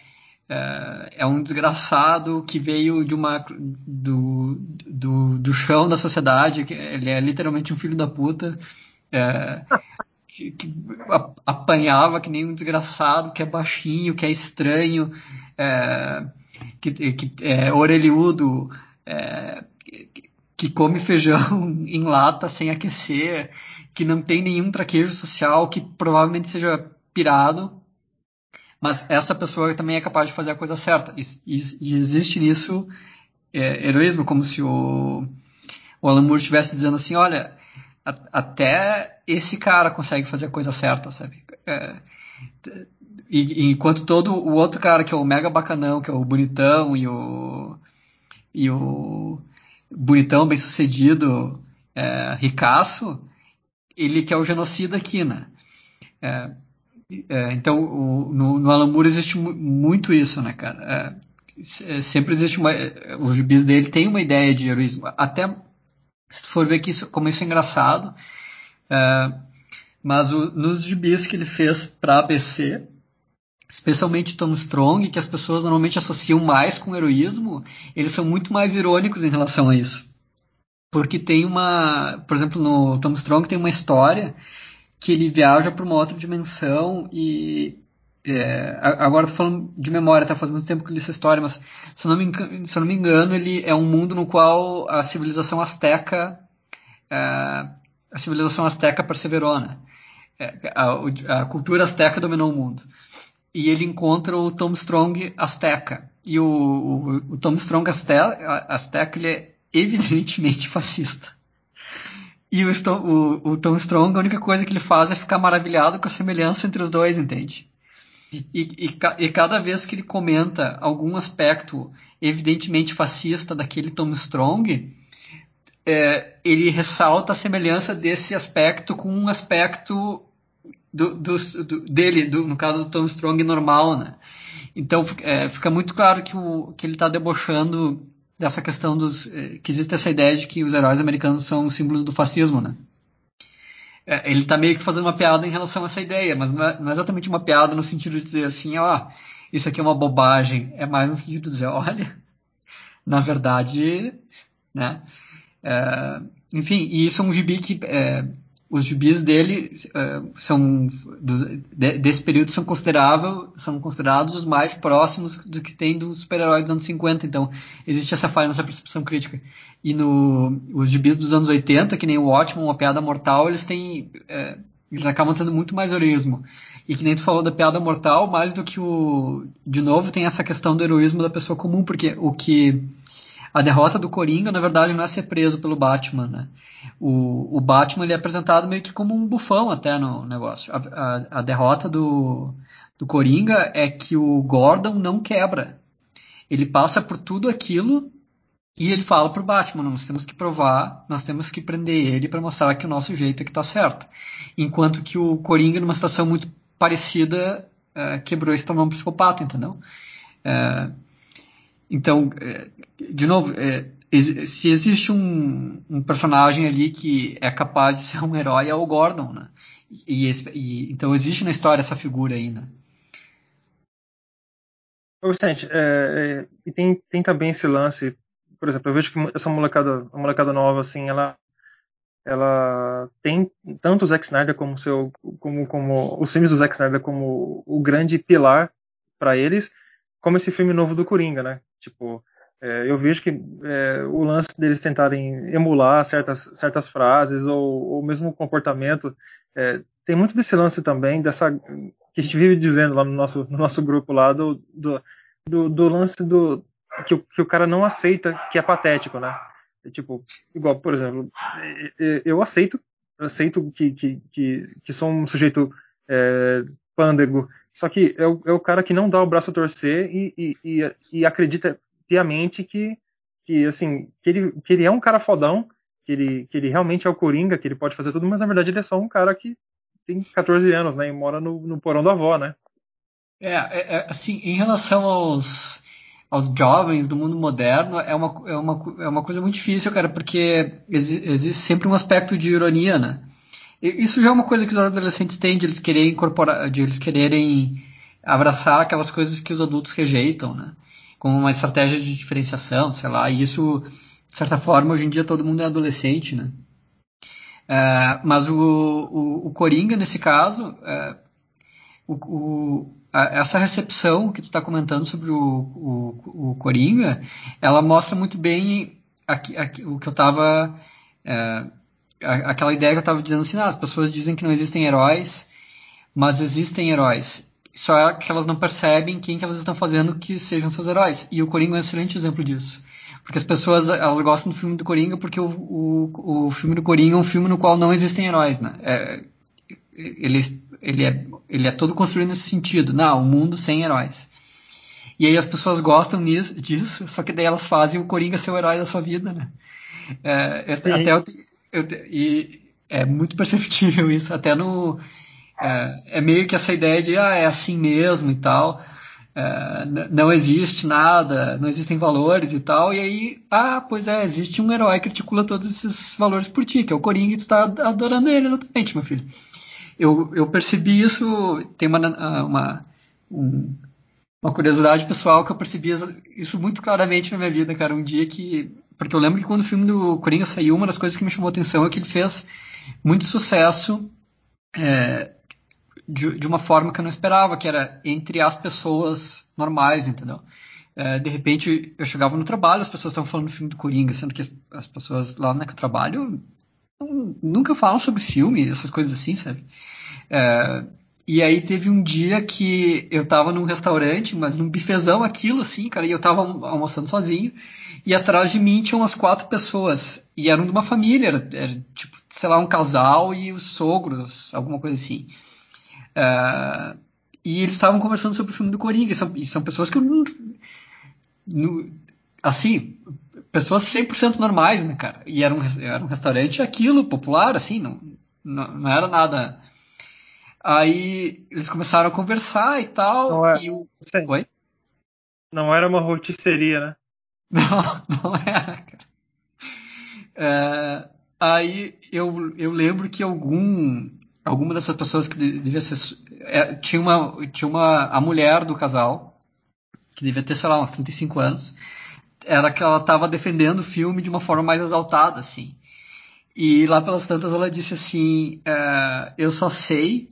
é, é, um desgraçado que veio de uma do, do, do chão da sociedade, ele é literalmente um filho da puta. É, que, que apanhava que nem um desgraçado, que é baixinho, que é estranho, é, que, que é orelhudo, é, que come feijão em lata sem aquecer, que não tem nenhum traquejo social, que provavelmente seja pirado, mas essa pessoa também é capaz de fazer a coisa certa. E, e, e existe nisso é, heroísmo, como se o, o Alan Moore estivesse dizendo assim, olha, até esse cara consegue fazer a coisa certa, sabe? É, e, enquanto todo o outro cara, que é o mega bacanão, que é o bonitão e o, e o bonitão bem sucedido, é, ricaço, ele que é o genocida aqui, né? É, é, então, o, no, no Alan Moore existe muito isso, né, cara? É, é, sempre existe uma. Os gibis dele tem uma ideia de heroísmo. Até se tu for ver que isso, como isso é engraçado, é, mas o, nos gibis que ele fez para ABC, especialmente Tom Strong, que as pessoas normalmente associam mais com heroísmo, eles são muito mais irônicos em relação a isso. Porque tem uma, por exemplo, no Tom Strong tem uma história que ele viaja para uma outra dimensão e é, agora tô falando de memória, tá faz muito tempo que eu li essa história, mas se eu, não me engano, se eu não me engano, ele é um mundo no qual a civilização asteca, é, a civilização asteca perseverou, né? É, a, a, cultura asteca dominou o mundo. E ele encontra o Tom Strong asteca. E o, o, o Tom Strong asteca, asteca ele é evidentemente fascista. E o, o, o Tom Strong, a única coisa que ele faz é ficar maravilhado com a semelhança entre os dois, entende? E, e, e, cada vez que ele comenta algum aspecto evidentemente fascista daquele Tom Strong, é, ele ressalta a semelhança desse aspecto com um aspecto do, do, do, dele, no caso do Tom Strong normal, né? Então é, fica muito claro que, o, que ele está debochando dessa questão dos é, que existe essa ideia de que os heróis americanos são símbolos do fascismo, né? É, ele está meio que fazendo uma piada em relação a essa ideia, mas não é, não é, exatamente uma piada no sentido de dizer assim, ó, isso aqui é uma bobagem. É mais no sentido de dizer, olha, na verdade, né? É, enfim, e isso é um gibi que é, os gibis dele uh, são de, desse período são considerável, são considerados os mais próximos do que tem do super-herói dos anos 50. Então existe essa falha nessa percepção crítica. E no os gibis dos anos 80, que nem o Ótimo, uma piada mortal, eles têm uh, eles acabam tendo muito mais heroísmo. E que nem tu falou da piada mortal, mais do que o de novo tem essa questão do heroísmo da pessoa comum, porque o que a derrota do Coringa, na verdade, não é ser preso pelo Batman, né? O, o Batman ele é apresentado meio que como um bufão até no negócio. A, a, a derrota do, do Coringa é que o Gordon não quebra. Ele passa por tudo aquilo e ele fala pro Batman, nós temos que provar, nós temos que prender ele para mostrar que o nosso jeito é que tá certo. Enquanto que o Coringa, numa situação muito parecida, é, quebrou e se tornou um psicopata, entendeu? É, então, é, de novo, é, se existe um, um, personagem ali que é capaz de ser um herói, é o Gordon, né? E, e então existe na história essa figura aí, né? É, é, e tem, tem também esse lance, por exemplo, eu vejo que essa molecada, a molecada nova, assim, ela, ela tem tanto o Zack Snyder como seu, como, como os filmes do Zack Snyder como o grande pilar para eles, como esse filme novo do Coringa, né? Tipo, é, eu vejo que é, o lance deles tentarem emular certas, certas frases ou, mesmo comportamento, é, tem muito desse lance também, dessa que a gente vive dizendo lá no nosso, no nosso grupo lá, do, do, do, do lance do que o, que o cara não aceita que é patético, né? Tipo, igual, por exemplo, eu aceito, aceito que, que, que, que sou um sujeito é, pândego, só que é o, é o cara que não dá o braço a torcer e, e, e, e acredita piamente que, que assim, que ele, que ele é um cara fodão, que ele, que ele realmente é o Coringa, que ele pode fazer tudo, mas na verdade ele é só um cara que tem 14 anos, né, e mora no, no porão da avó, né? É, é, é assim, em relação aos, aos jovens do mundo moderno, é uma, é uma, é uma coisa muito difícil, cara, porque existe sempre um aspecto de ironia, né? Isso já é uma coisa que os adolescentes têm de eles quererem incorporar, de eles quererem abraçar aquelas coisas que os adultos rejeitam, né? Como uma estratégia de diferenciação, sei lá. E isso, de certa forma, hoje em dia todo mundo é adolescente, né? É, mas o, o, o, Coringa, nesse caso, é, o, o, a, essa recepção que tu está comentando sobre o, Coringa, ela mostra muito bem aqui, aqui, o que eu estava é, aquela ideia que eu estava dizendo assim, ah, as pessoas dizem que não existem heróis, mas existem heróis. Só é que elas não percebem quem que elas estão fazendo que sejam seus heróis. E o Coringa é um excelente exemplo disso. Porque as pessoas elas gostam do filme do Coringa porque o, o, o filme do Coringa é um filme no qual não existem heróis, né? É, ele, ele, é, ele é todo construído nesse sentido. Não, um mundo sem heróis. E aí as pessoas gostam nisso, disso, só que daí elas fazem o Coringa ser o herói da sua vida, né? É, até eu, eu, e é muito perceptível isso, até no. É, é, meio que essa ideia de, ah, é assim mesmo e tal. É, não existe nada, não existem valores e tal, e aí, ah, pois é, existe um herói que articula todos esses valores por ti, que é o Coringa, e tu está adorando ele exatamente, meu filho. Eu, eu percebi isso, tem uma, uma, um, uma curiosidade pessoal que eu percebi isso muito claramente na minha vida, cara. Um dia que porque eu lembro que quando o filme do Coringa saiu, uma das coisas que me chamou a atenção é que ele fez muito sucesso é, de, de, uma forma que eu não esperava, que era entre as pessoas normais, entendeu? É, de repente, eu chegava no trabalho, as pessoas estavam falando do filme do Coringa, sendo que as pessoas lá no trabalho nunca falam sobre filme, essas coisas assim, sabe? É, e aí teve um dia que eu tava num restaurante, mas num bifezão aquilo, assim, cara, e eu tava almoçando sozinho, e atrás de mim tinham umas quatro pessoas, e eram de uma família, era, era tipo, sei lá, um casal e os sogros, alguma coisa assim. Uh, e eles estavam conversando sobre o filme do Coringa. E são, e são pessoas que eu não, assim, pessoas 100% normais, né, cara? E era um, era um restaurante aquilo, popular, assim, não, não, não era nada. Aí eles começaram a conversar e tal. Não é, e o... Oi? Não era uma rotisseria, né? Não, não era, cara. É, aí eu, eu lembro que algum alguma dessas pessoas que devia ser é, tinha uma tinha uma a mulher do casal que devia ter sei lá uns 35 anos era que ela estava defendendo o filme de uma forma mais exaltada assim e lá pelas tantas ela disse assim é, eu só sei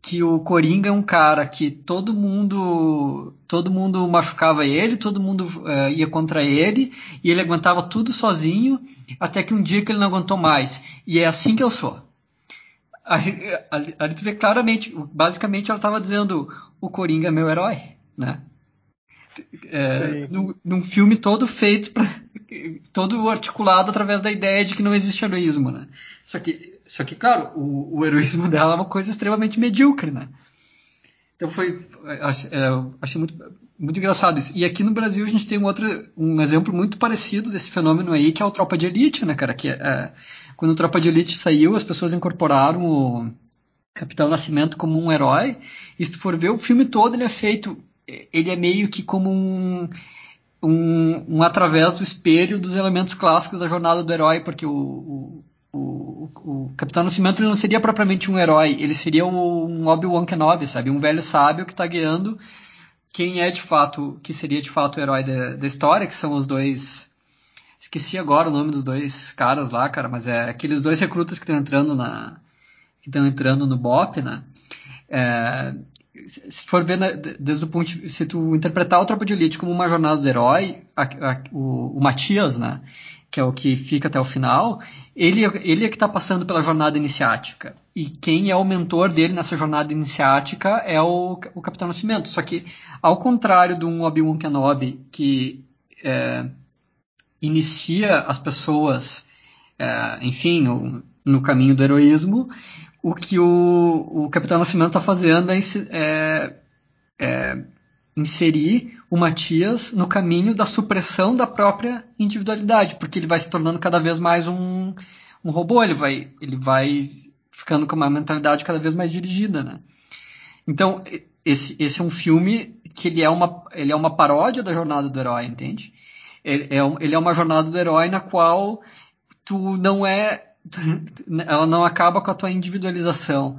que o Coringa é um cara que todo mundo todo mundo machucava ele, todo mundo uh, ia contra ele e ele aguentava tudo sozinho até que um dia que ele não aguentou mais. E é assim que eu sou. Aí, aí tu vê claramente, basicamente ela estava dizendo o Coringa é meu herói, né? É, num, num, filme todo feito pra, todo articulado através da ideia de que não existe heroísmo, né? Só que, só que claro, o, o heroísmo dela é uma coisa extremamente medíocre, né? Então foi, achei, é, achei muito, muito engraçado isso. E aqui no Brasil a gente tem um outro, um exemplo muito parecido desse fenômeno aí, que é o Tropa de Elite, né, cara? Que é, é quando o Tropa de Elite saiu, as pessoas incorporaram o Capitão Nascimento como um herói. E se tu for ver, o filme todo ele é feito, ele é meio que como um um, um através do espelho dos elementos clássicos da jornada do herói, porque o, o, o, o Capitão Nascimento não seria propriamente um herói, ele seria um Obi-Wan Kenobi, sabe? Um velho sábio que está guiando quem é de fato, que seria de fato o herói da, da história, que são os dois. Esqueci agora o nome dos dois caras lá, cara, mas é aqueles dois recrutas que estão entrando na. que estão entrando no BOP, né? É, se for ver né, desde o ponto de, se tu interpretar o Tropa de Elite como uma jornada do herói, a, a, o, o, Matias, né, que é o que fica até o final, ele, ele é que está passando pela jornada iniciática. E quem é o mentor dele nessa jornada iniciática é o, o Capitão Nascimento. Só que, ao contrário de um Obi-Wan Kenobi que é, inicia as pessoas, é, enfim, no, no caminho do heroísmo, o que o, o Capitão Nascimento está fazendo é, é, é, inserir o Matias no caminho da supressão da própria individualidade, porque ele vai se tornando cada vez mais um, um robô, ele vai, ele vai ficando com uma mentalidade cada vez mais dirigida, né? Então, esse, esse é um filme que ele é, uma, ele é uma paródia da jornada do herói, entende? Ele é, ele é uma jornada do herói na qual tu não é ela não acaba com a tua individualização,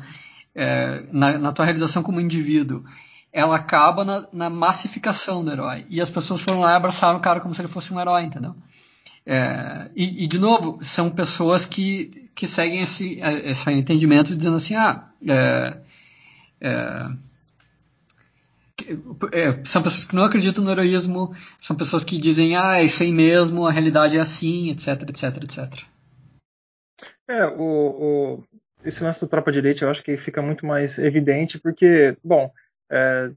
é, na, na, tua realização como indivíduo. Ela acaba na, na, massificação do herói. E as pessoas foram lá e abraçaram o cara como se ele fosse um herói, entendeu? É, e, e, de novo, são pessoas que, que seguem esse, esse entendimento dizendo assim, ah, é, é, é, são pessoas que não acreditam no heroísmo, são pessoas que dizem, ah, é isso aí mesmo, a realidade é assim, etc, etc, etc. É, o, o, esse lance do Tropa de Elite eu acho que fica muito mais evidente porque, bom, é,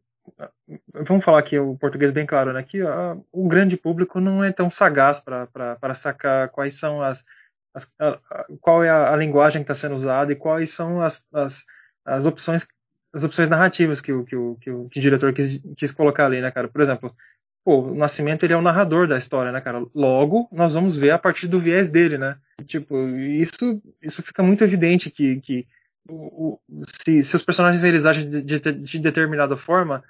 vamos falar aqui o português bem claro, né? Que a, o grande público não é tão sagaz para sacar quais são as, as a, a, qual é a, linguagem que está sendo usada e quais são as, as, as opções as opções narrativas que o, que o, que o, que o diretor quis, quis colocar ali, né, cara? Por exemplo, pô, o Nascimento ele é o narrador da história, né, cara? Logo, nós vamos ver a partir do viés dele, né? Tipo, isso, isso fica muito evidente que, que o, o, se, se os personagens eles agem de, de, de, determinada forma,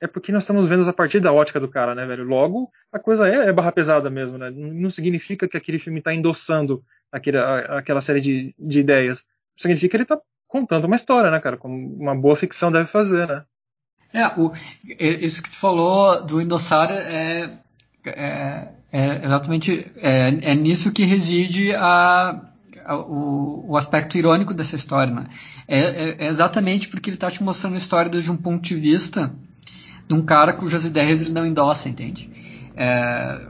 é porque nós estamos vendo a partir da ótica do cara, né, velho? Logo, a coisa é, é barra pesada mesmo, né? Não significa que aquele filme está endossando aquele, a, aquela série de, de ideias. Significa que ele está contando uma história, né, cara? Como uma boa ficção deve fazer, né? É, o, isso que tu falou do endossar é, é, é exatamente é, é, nisso que reside a, o, o, aspecto irônico dessa história. Né? É, é, é exatamente porque ele está te mostrando a história desde um ponto de vista de um cara cujas ideias ele não endossa, entende? É,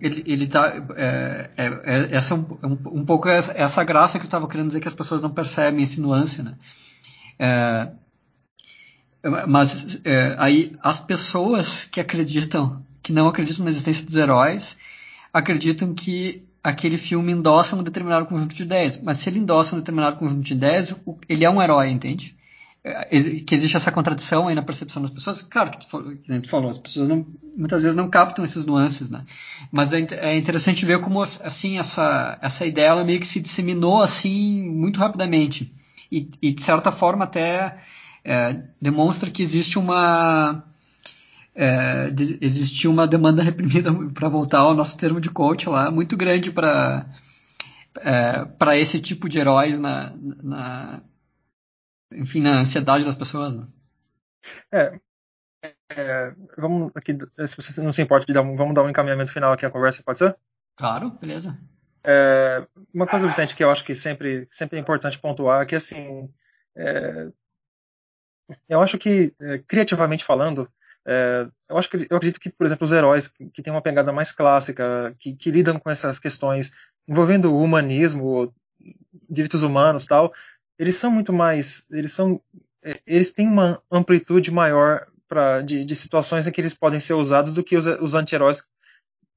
ele, ele tá, é, é, essa é um, um, um, pouco essa graça que eu estava querendo dizer que as pessoas não percebem esse nuance, né? Mas aí as pessoas que acreditam, que não acreditam na existência dos heróis, acreditam que aquele filme endossa um determinado conjunto de ideias. Mas se ele endossa um determinado conjunto de ideias, ele é um herói, entende? que existe essa contradição aí na percepção das pessoas. Claro que tu, falou, as pessoas não, muitas vezes não captam essas nuances, né? Mas é, é, interessante ver como assim essa essa ideia ela meio que se disseminou assim muito rapidamente e, e de certa forma até é, demonstra que existe uma é, de, existe uma demanda reprimida para voltar ao nosso termo de coach lá muito grande para é, para esse tipo de heróis na, na enfim, na ansiedade das pessoas. Né? É, é, vamos aqui, se você não se importa dar um, vamos dar um encaminhamento final aqui à conversa, pode ser? Claro, beleza. É, uma coisa, Vicente, que eu acho que sempre, sempre é importante pontuar, é que assim, é, eu acho que, é, criativamente falando, é, eu acho que eu acredito que, por exemplo, os heróis que, que têm uma pegada mais clássica, que, que lidam com essas questões envolvendo o humanismo, direitos humanos, tal, eles são muito mais, eles são, é, eles têm uma amplitude maior para de, de, situações em que eles podem ser usados do que os, os anti-heróis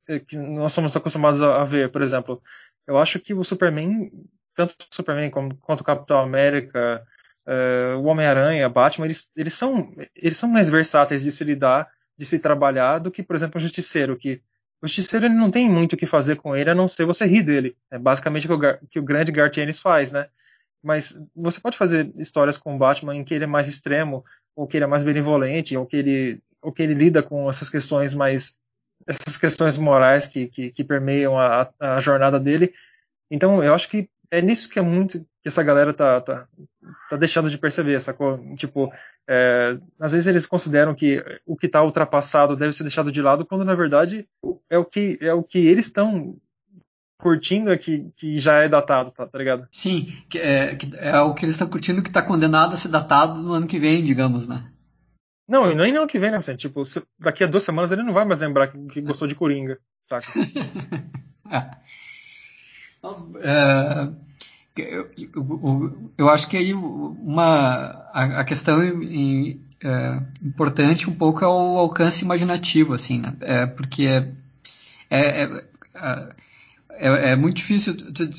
é, que nós somos acostumados a, a, ver, por exemplo. Eu acho que o Superman, tanto o Superman como, quanto o Capitão América, uh, o Homem-Aranha, Batman, eles, eles são eles são mais versáteis de se lidar, de se trabalhar do que, por exemplo, o Justiceiro, que o Justiceiro ele não tem muito o que fazer com ele, a não ser você rir dele. É basicamente o que o, que o grande Garth Ennis faz, né? Mas você pode fazer histórias com o Batman em que ele é mais extremo, ou que ele é mais benevolente, ou que ele, ou que ele lida com essas questões mais essas questões morais que, que, que permeiam a, a, jornada dele. Então, eu acho que é nisso que é muito que essa galera tá, tá, tá deixando de perceber, sacou? Tipo, é, às vezes eles consideram que o que está ultrapassado deve ser deixado de lado, quando na verdade é o que, é o que eles estão curtindo é que, que já é datado, tá, tá ligado? Sim, que é, que é o que eles estão curtindo que está condenado a ser datado no ano que vem, digamos, né? Não, nem no ano que vem, né, Vicente? Tipo, daqui a duas semanas ele não vai mais lembrar que, que gostou de Coringa, saca? é. É eu, eu, eu, acho que aí uma a, a questão em, é, importante um pouco é o alcance imaginativo, assim, né? É, porque é, é, é é, é muito difícil tu,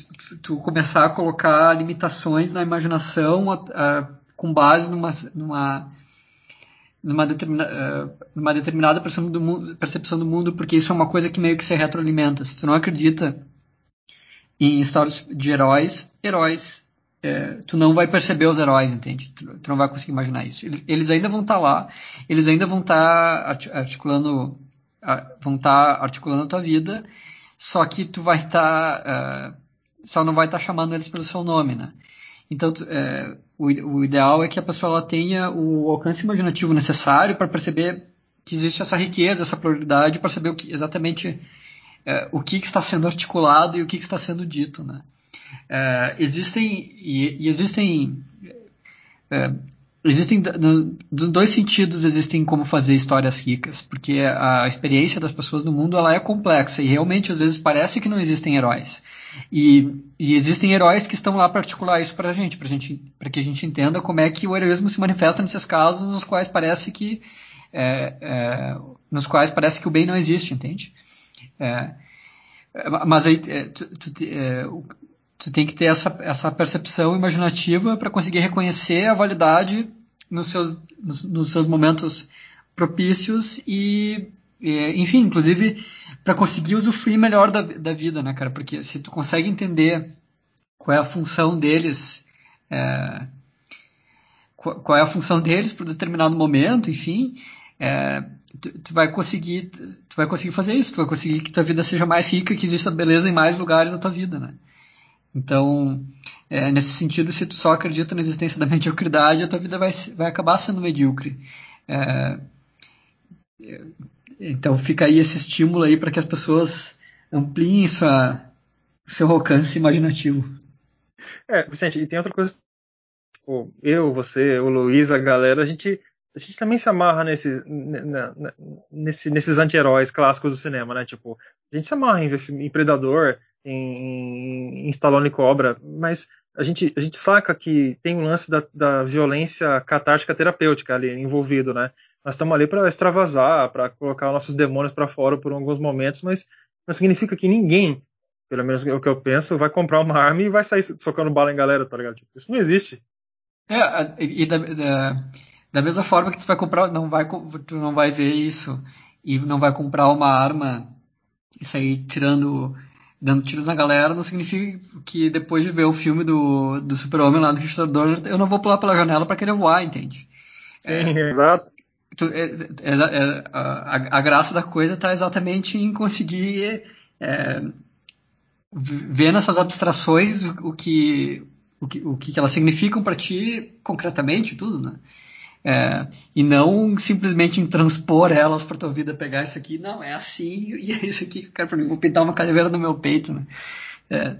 tu, começar a colocar limitações na imaginação a, a, com base numa, numa, numa, uh, numa determinada percepção do, mundo, percepção do mundo, porque isso é uma coisa que meio que se retroalimenta. Se tu não acredita em histórias de heróis, heróis, é, tu não vai perceber os heróis, entende? Tu, tu não vai conseguir imaginar isso. Eles, eles ainda vão estar tá lá, eles ainda vão estar tá articulando, vão estar tá articulando a tua vida só que tu vai estar, tá, uh, só não vai estar tá chamando eles pelo seu nome, né? Então, uh, o, o, ideal é que a pessoa ela tenha o alcance imaginativo necessário para perceber que existe essa riqueza, essa pluralidade, para saber o que, exatamente uh, o que, que, está sendo articulado e o que, que está sendo dito, né? existem e, e existem Existem dos dois sentidos existem como fazer histórias ricas, porque a experiência das pessoas no mundo ela é complexa e realmente às vezes parece que não existem heróis. E, e existem heróis que estão lá para articular isso para a gente, para gente, para que a gente entenda como é que o heroísmo se manifesta nesses casos nos quais parece que é, é, nos quais parece que o bem não existe, entende? É, mas aí é, tu, tu, é, tu tem que ter essa, essa percepção imaginativa para conseguir reconhecer a validade nos seus, nos, nos seus momentos propícios e, enfim, inclusive para conseguir usufruir melhor da, da vida, né, cara? Porque se tu consegue entender qual é a função deles, é, qual, qual, é a função deles para determinado momento, enfim, é, tu, tu, vai conseguir, tu vai conseguir fazer isso, tu vai conseguir que tua vida seja mais rica, que exista beleza em mais lugares da tua vida, né? Então, é, nesse sentido, se tu só acredita na existência da mediocridade, a tua vida vai, vai acabar sendo medíocre. É, então fica aí esse estímulo aí para que as pessoas ampliem sua, seu alcance imaginativo. É, Vicente, e tem outra coisa. Tipo, eu, você, o Luiz, a galera, a gente, a gente também se amarra nesse, nesse, nesses anti-heróis clássicos do cinema, né? Tipo, a gente se amarra em, em Predador, em, em Stallone Cobra, mas a gente, a gente saca que tem um lance da, da violência catártica terapêutica ali envolvido, né? Nós estamos ali para extravasar, para colocar nossos demônios para fora por alguns momentos, mas não significa que ninguém, pelo menos é o que eu penso, vai comprar uma arma e vai sair socando bala em galera, tá ligado? Tipo, isso não existe. É, e da, da, da, mesma forma que tu vai comprar, não vai, tu não vai ver isso e não vai comprar uma arma e sair tirando, dando tiros na galera, não significa que depois de ver o filme do, do Super-Homem lá do Richard Donner, eu não vou pular pela janela para querer voar, entende? Sim, é, exato. Tu, é, é, é a, a, graça da coisa está exatamente em conseguir é, ver nessas abstrações o, o que o que, o que elas significam para ti concretamente, tudo, né? É, e não simplesmente em transpor elas para tua vida, pegar isso aqui, não, é assim e é isso aqui que eu quero para mim, vou pintar uma caveira no meu peito, né? É,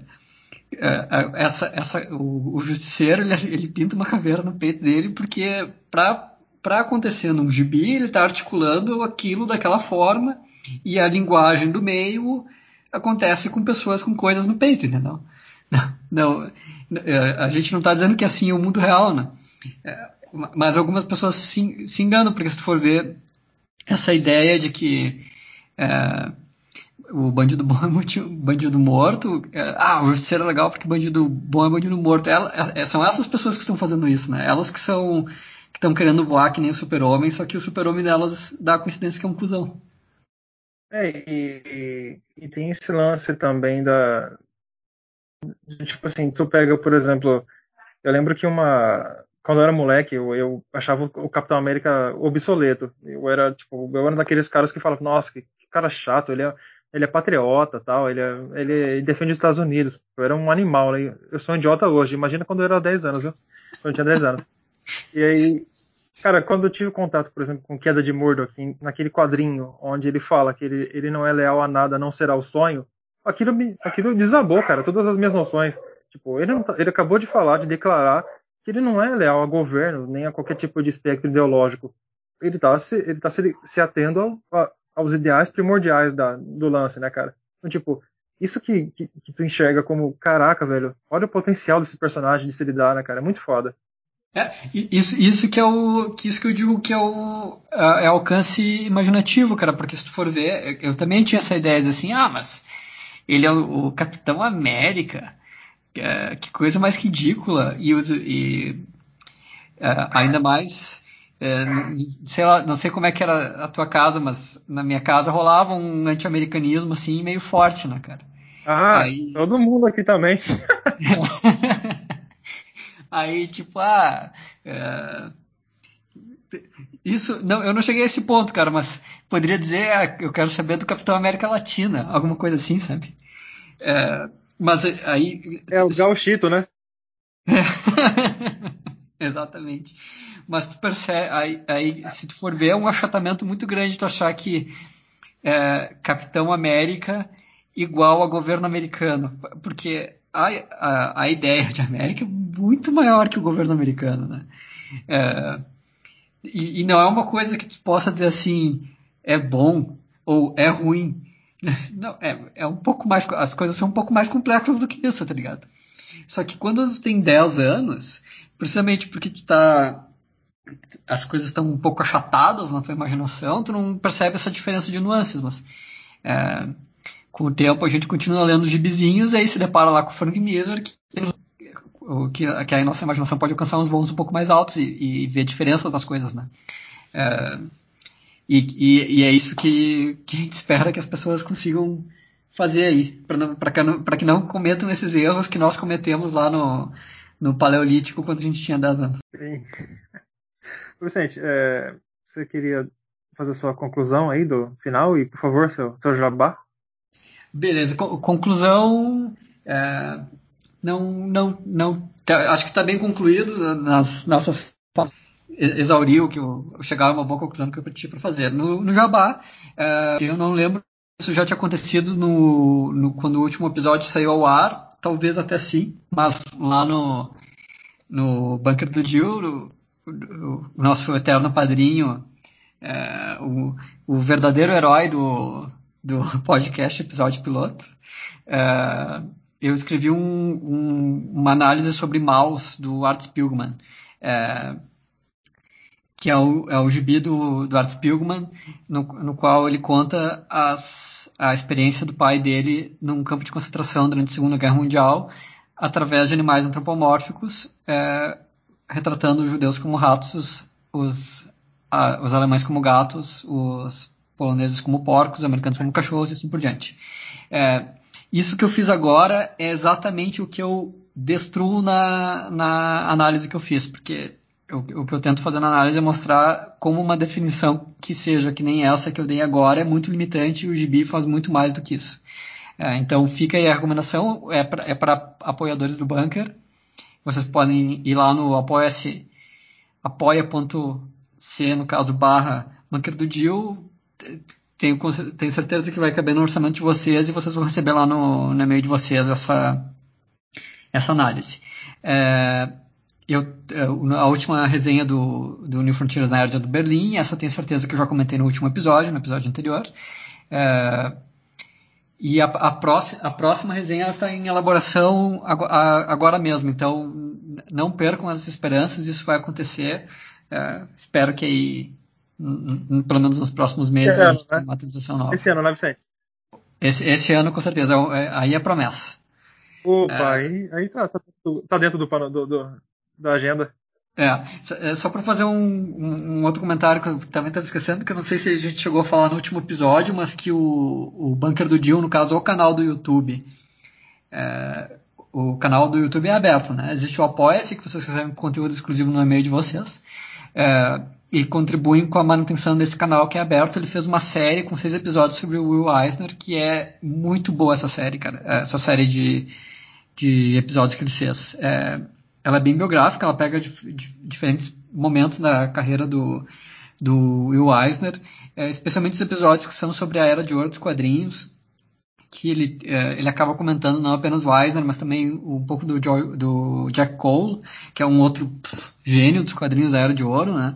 é, essa, essa, o, o justiceiro ele, ele, pinta uma caveira no peito dele porque para para acontecer num gibi ele está articulando aquilo daquela forma e a linguagem do meio acontece com pessoas com coisas no peito, entendeu? Não, é, a gente não está dizendo que assim é o mundo real, né? É, mas algumas pessoas se, se enganam, porque se tu for ver essa ideia de que é, o bandido bom é bandido morto, é, ah, o ser é legal porque bandido bom é bandido morto. Ela, é, são essas pessoas que estão fazendo isso, né? Elas que são que estão querendo voar que nem o super-homem, só que o super-homem delas dá a coincidência que é um cuzão. É, e, e, e, tem esse lance também da, Tipo assim, tu pega, por exemplo, eu lembro que uma. Quando eu era moleque, eu, eu achava o Capitão América obsoleto. Eu era, tipo, eu era daqueles caras que falavam, nossa, que, que cara chato, ele é, ele é patriota tal, ele, é, ele, ele, defende os Estados Unidos. Eu era um animal, né? Eu sou um idiota hoje. Imagina quando eu era 10 anos, viu? Quando eu tinha 10 anos. E aí, cara, quando eu tive contato, por exemplo, com Queda de Murdoch, naquele quadrinho onde ele fala que ele, ele não é leal a nada, não será o sonho, aquilo, me, aquilo desabou, cara, todas as minhas noções. Tipo, ele, tá, ele acabou de falar, de declarar que ele não é leal a governo, nem a qualquer tipo de espectro ideológico. Ele tá se, ele tá se, se atendo ao, a, aos ideais primordiais da, do lance, né, cara? Então, tipo, isso que, que, que, tu enxerga como, caraca, velho, olha o potencial desse personagem de se lidar, né, cara? É muito foda. É, isso, isso que é o que isso que eu digo que é o é, é alcance imaginativo, cara, porque se tu for ver, eu também tinha essa ideia de assim, ah, mas ele é o, o Capitão América. É, que coisa mais ridícula. E, e é, ainda mais. É, sei lá, não sei como é que era a tua casa, mas na minha casa rolava um anti-americanismo assim meio forte, né, cara? Ah, Aí... todo mundo aqui também. Aí, tipo, ah, é, isso, não, eu não cheguei a esse ponto, cara, mas poderia dizer, ah, eu quero saber do Capitão América Latina, alguma coisa assim, sabe? É, mas aí. É o gauchito, né? É, exatamente. Mas tu percebe, aí, aí, se tu for ver, é um achatamento muito grande tu achar que é, Capitão América igual a governo americano, porque a, a, a, ideia de América é muito maior que o governo americano, né? É, e, e, não é uma coisa que tu possa dizer assim, é bom ou é ruim. Não, é, é um pouco mais. As coisas são um pouco mais complexas do que isso, tá ligado? Só que quando tu tem 10 anos, precisamente porque tu tá. As coisas estão um pouco achatadas na tua imaginação, tu não percebe essa diferença de nuances, mas. É, com o tempo a gente continua lendo os gibizinhos e aí se depara lá com o Frank Miller, que que, que a nossa imaginação pode alcançar uns voos um pouco mais altos e, e ver diferenças nas coisas, né? É, e, e, e, é isso que, que a gente espera que as pessoas consigam fazer aí, para que, não cometam esses erros que nós cometemos lá no, no Paleolítico quando a gente tinha 10 anos. Sim. Vicente, é, você queria fazer sua conclusão aí do final e, por favor, seu, seu jabá? Beleza, conclusão. É, não, não, não. Tá, acho que está bem concluído nas nossas exauriu que eu, chegava a uma boa conclusão que eu tinha para fazer. No, no Jabá, uh, eu não lembro se isso já tinha acontecido no, no, quando o último episódio saiu ao ar, talvez até sim, mas lá no, no Bunker do Jill, o, o, nosso eterno padrinho, uh, o, o verdadeiro herói do, do podcast episódio piloto, uh, eu escrevi um, um, uma análise sobre mouse do Art Spiegelman, que é o, é o gibi do, do Art no, no qual ele conta as, a experiência do pai dele num campo de concentração durante a Segunda Guerra Mundial, através de animais antropomórficos, é, retratando os judeus como ratos, os, os, os alemães como gatos, os poloneses como porcos, os americanos como cachorros e assim por diante. É, isso que eu fiz agora é exatamente o que eu destruo na, na análise que eu fiz, porque o, que eu tento fazer na análise é mostrar como uma definição que seja que nem essa que eu dei agora é muito limitante e o GB faz muito mais do que isso. É, então fica aí a recomendação, é para é apoiadores do Bunker. Vocês podem ir lá no apoia-se, apoia.c, no caso, barra Bunker do Dio. Tenho, tenho certeza que vai caber no orçamento de vocês e vocês vão receber lá no, no e-mail de vocês essa, essa análise. É, eu, é, a última resenha do, do New Frontiers Nerd é do Berlim, essa eu tenho certeza que eu já comentei no último episódio, no episódio anterior. É, e a, a, próxima, a próxima resenha está em elaboração agora mesmo, então não percam as esperanças, isso vai acontecer. É, espero que aí, pelo menos nos próximos meses, ano, a gente né? tenha uma atualização nova. Esse ano, né, Vicente? Esse, esse ano, com certeza, é, aí é promessa. Opa, é, aí, aí tá, tá, tá dentro do, do, do, da agenda. É, só para fazer um, um, outro comentário que eu também estava esquecendo, que eu não sei se a gente chegou a falar no último episódio, mas que o, o Bunker do Jill, no caso, é o canal do YouTube. É, o canal do YouTube é aberto, né? Existe o Apoia-se, que vocês recebem conteúdo exclusivo no e-mail de vocês. É, e contribuem com a manutenção desse canal que é aberto. Ele fez uma série com seis episódios sobre o Will Eisner, que é muito boa essa série, cara. Essa série de, de episódios que ele fez. É, ela é bem biográfica, ela pega diferentes momentos da carreira do, do Will Eisner, é, especialmente os episódios que são sobre a era de ouro dos quadrinhos, que ele, é, ele acaba comentando não apenas o Eisner, mas também um pouco do, Joy, do Jack Cole, que é um outro pff, gênio dos quadrinhos da era de ouro, né?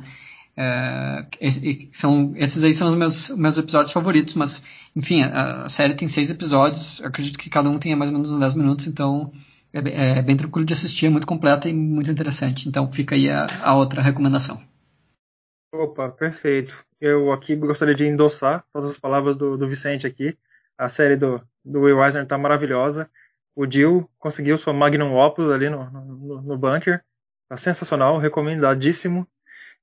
É, são, esses aí são os meus, meus episódios favoritos, mas enfim, a, a série tem seis episódios, acredito que cada um tenha mais ou menos uns 10 minutos, então é, é, bem tranquilo de assistir, é muito completa e muito interessante. Então fica aí a, a outra recomendação. Opa, perfeito. Eu aqui gostaria de endossar todas as palavras do, do Vicente aqui. A série do, do Will Eisner está maravilhosa. O Jill conseguiu sua magnum opus ali no, no, no bunker. Tá sensacional, recomendadíssimo.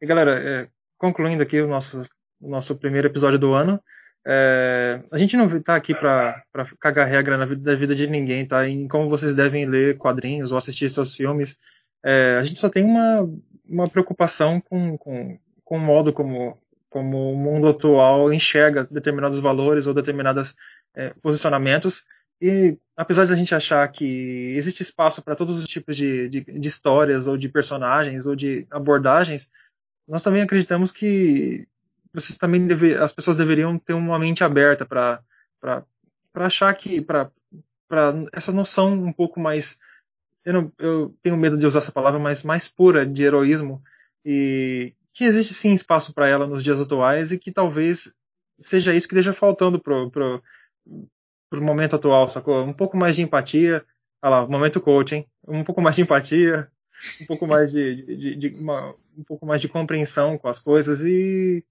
E galera, é, concluindo aqui o nosso, o nosso primeiro episódio do ano, é, a gente não está aqui para cagar regra na vida, da vida de ninguém, tá? Em como vocês devem ler quadrinhos ou assistir seus filmes. É, a gente só tem uma, uma preocupação com, com, com o modo como, como o mundo atual enxerga determinados valores ou determinados é, posicionamentos. E apesar de a gente achar que existe espaço para todos os tipos de, de, de histórias ou de personagens ou de abordagens, nós também acreditamos que vocês também deve, as pessoas deveriam ter uma mente aberta para para achar que para essa noção um pouco mais eu, não, eu tenho medo de usar essa palavra mas mais pura de heroísmo e que existe sim espaço para ela nos dias atuais e que talvez seja isso que esteja faltando pro, pro, pro momento atual, sacou? Um pouco mais de empatia, olha lá, momento coaching, um pouco mais de empatia, um pouco mais de, de, de, de uma, um pouco mais de compreensão com as coisas e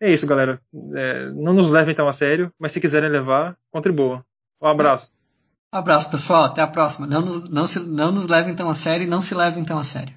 é isso, galera. É, não nos levem tão a sério, mas se quiserem levar, contribuam. Um abraço. Abraço, pessoal. Até a próxima. Não, não, se, não nos levem tão a sério e não se levem tão a sério.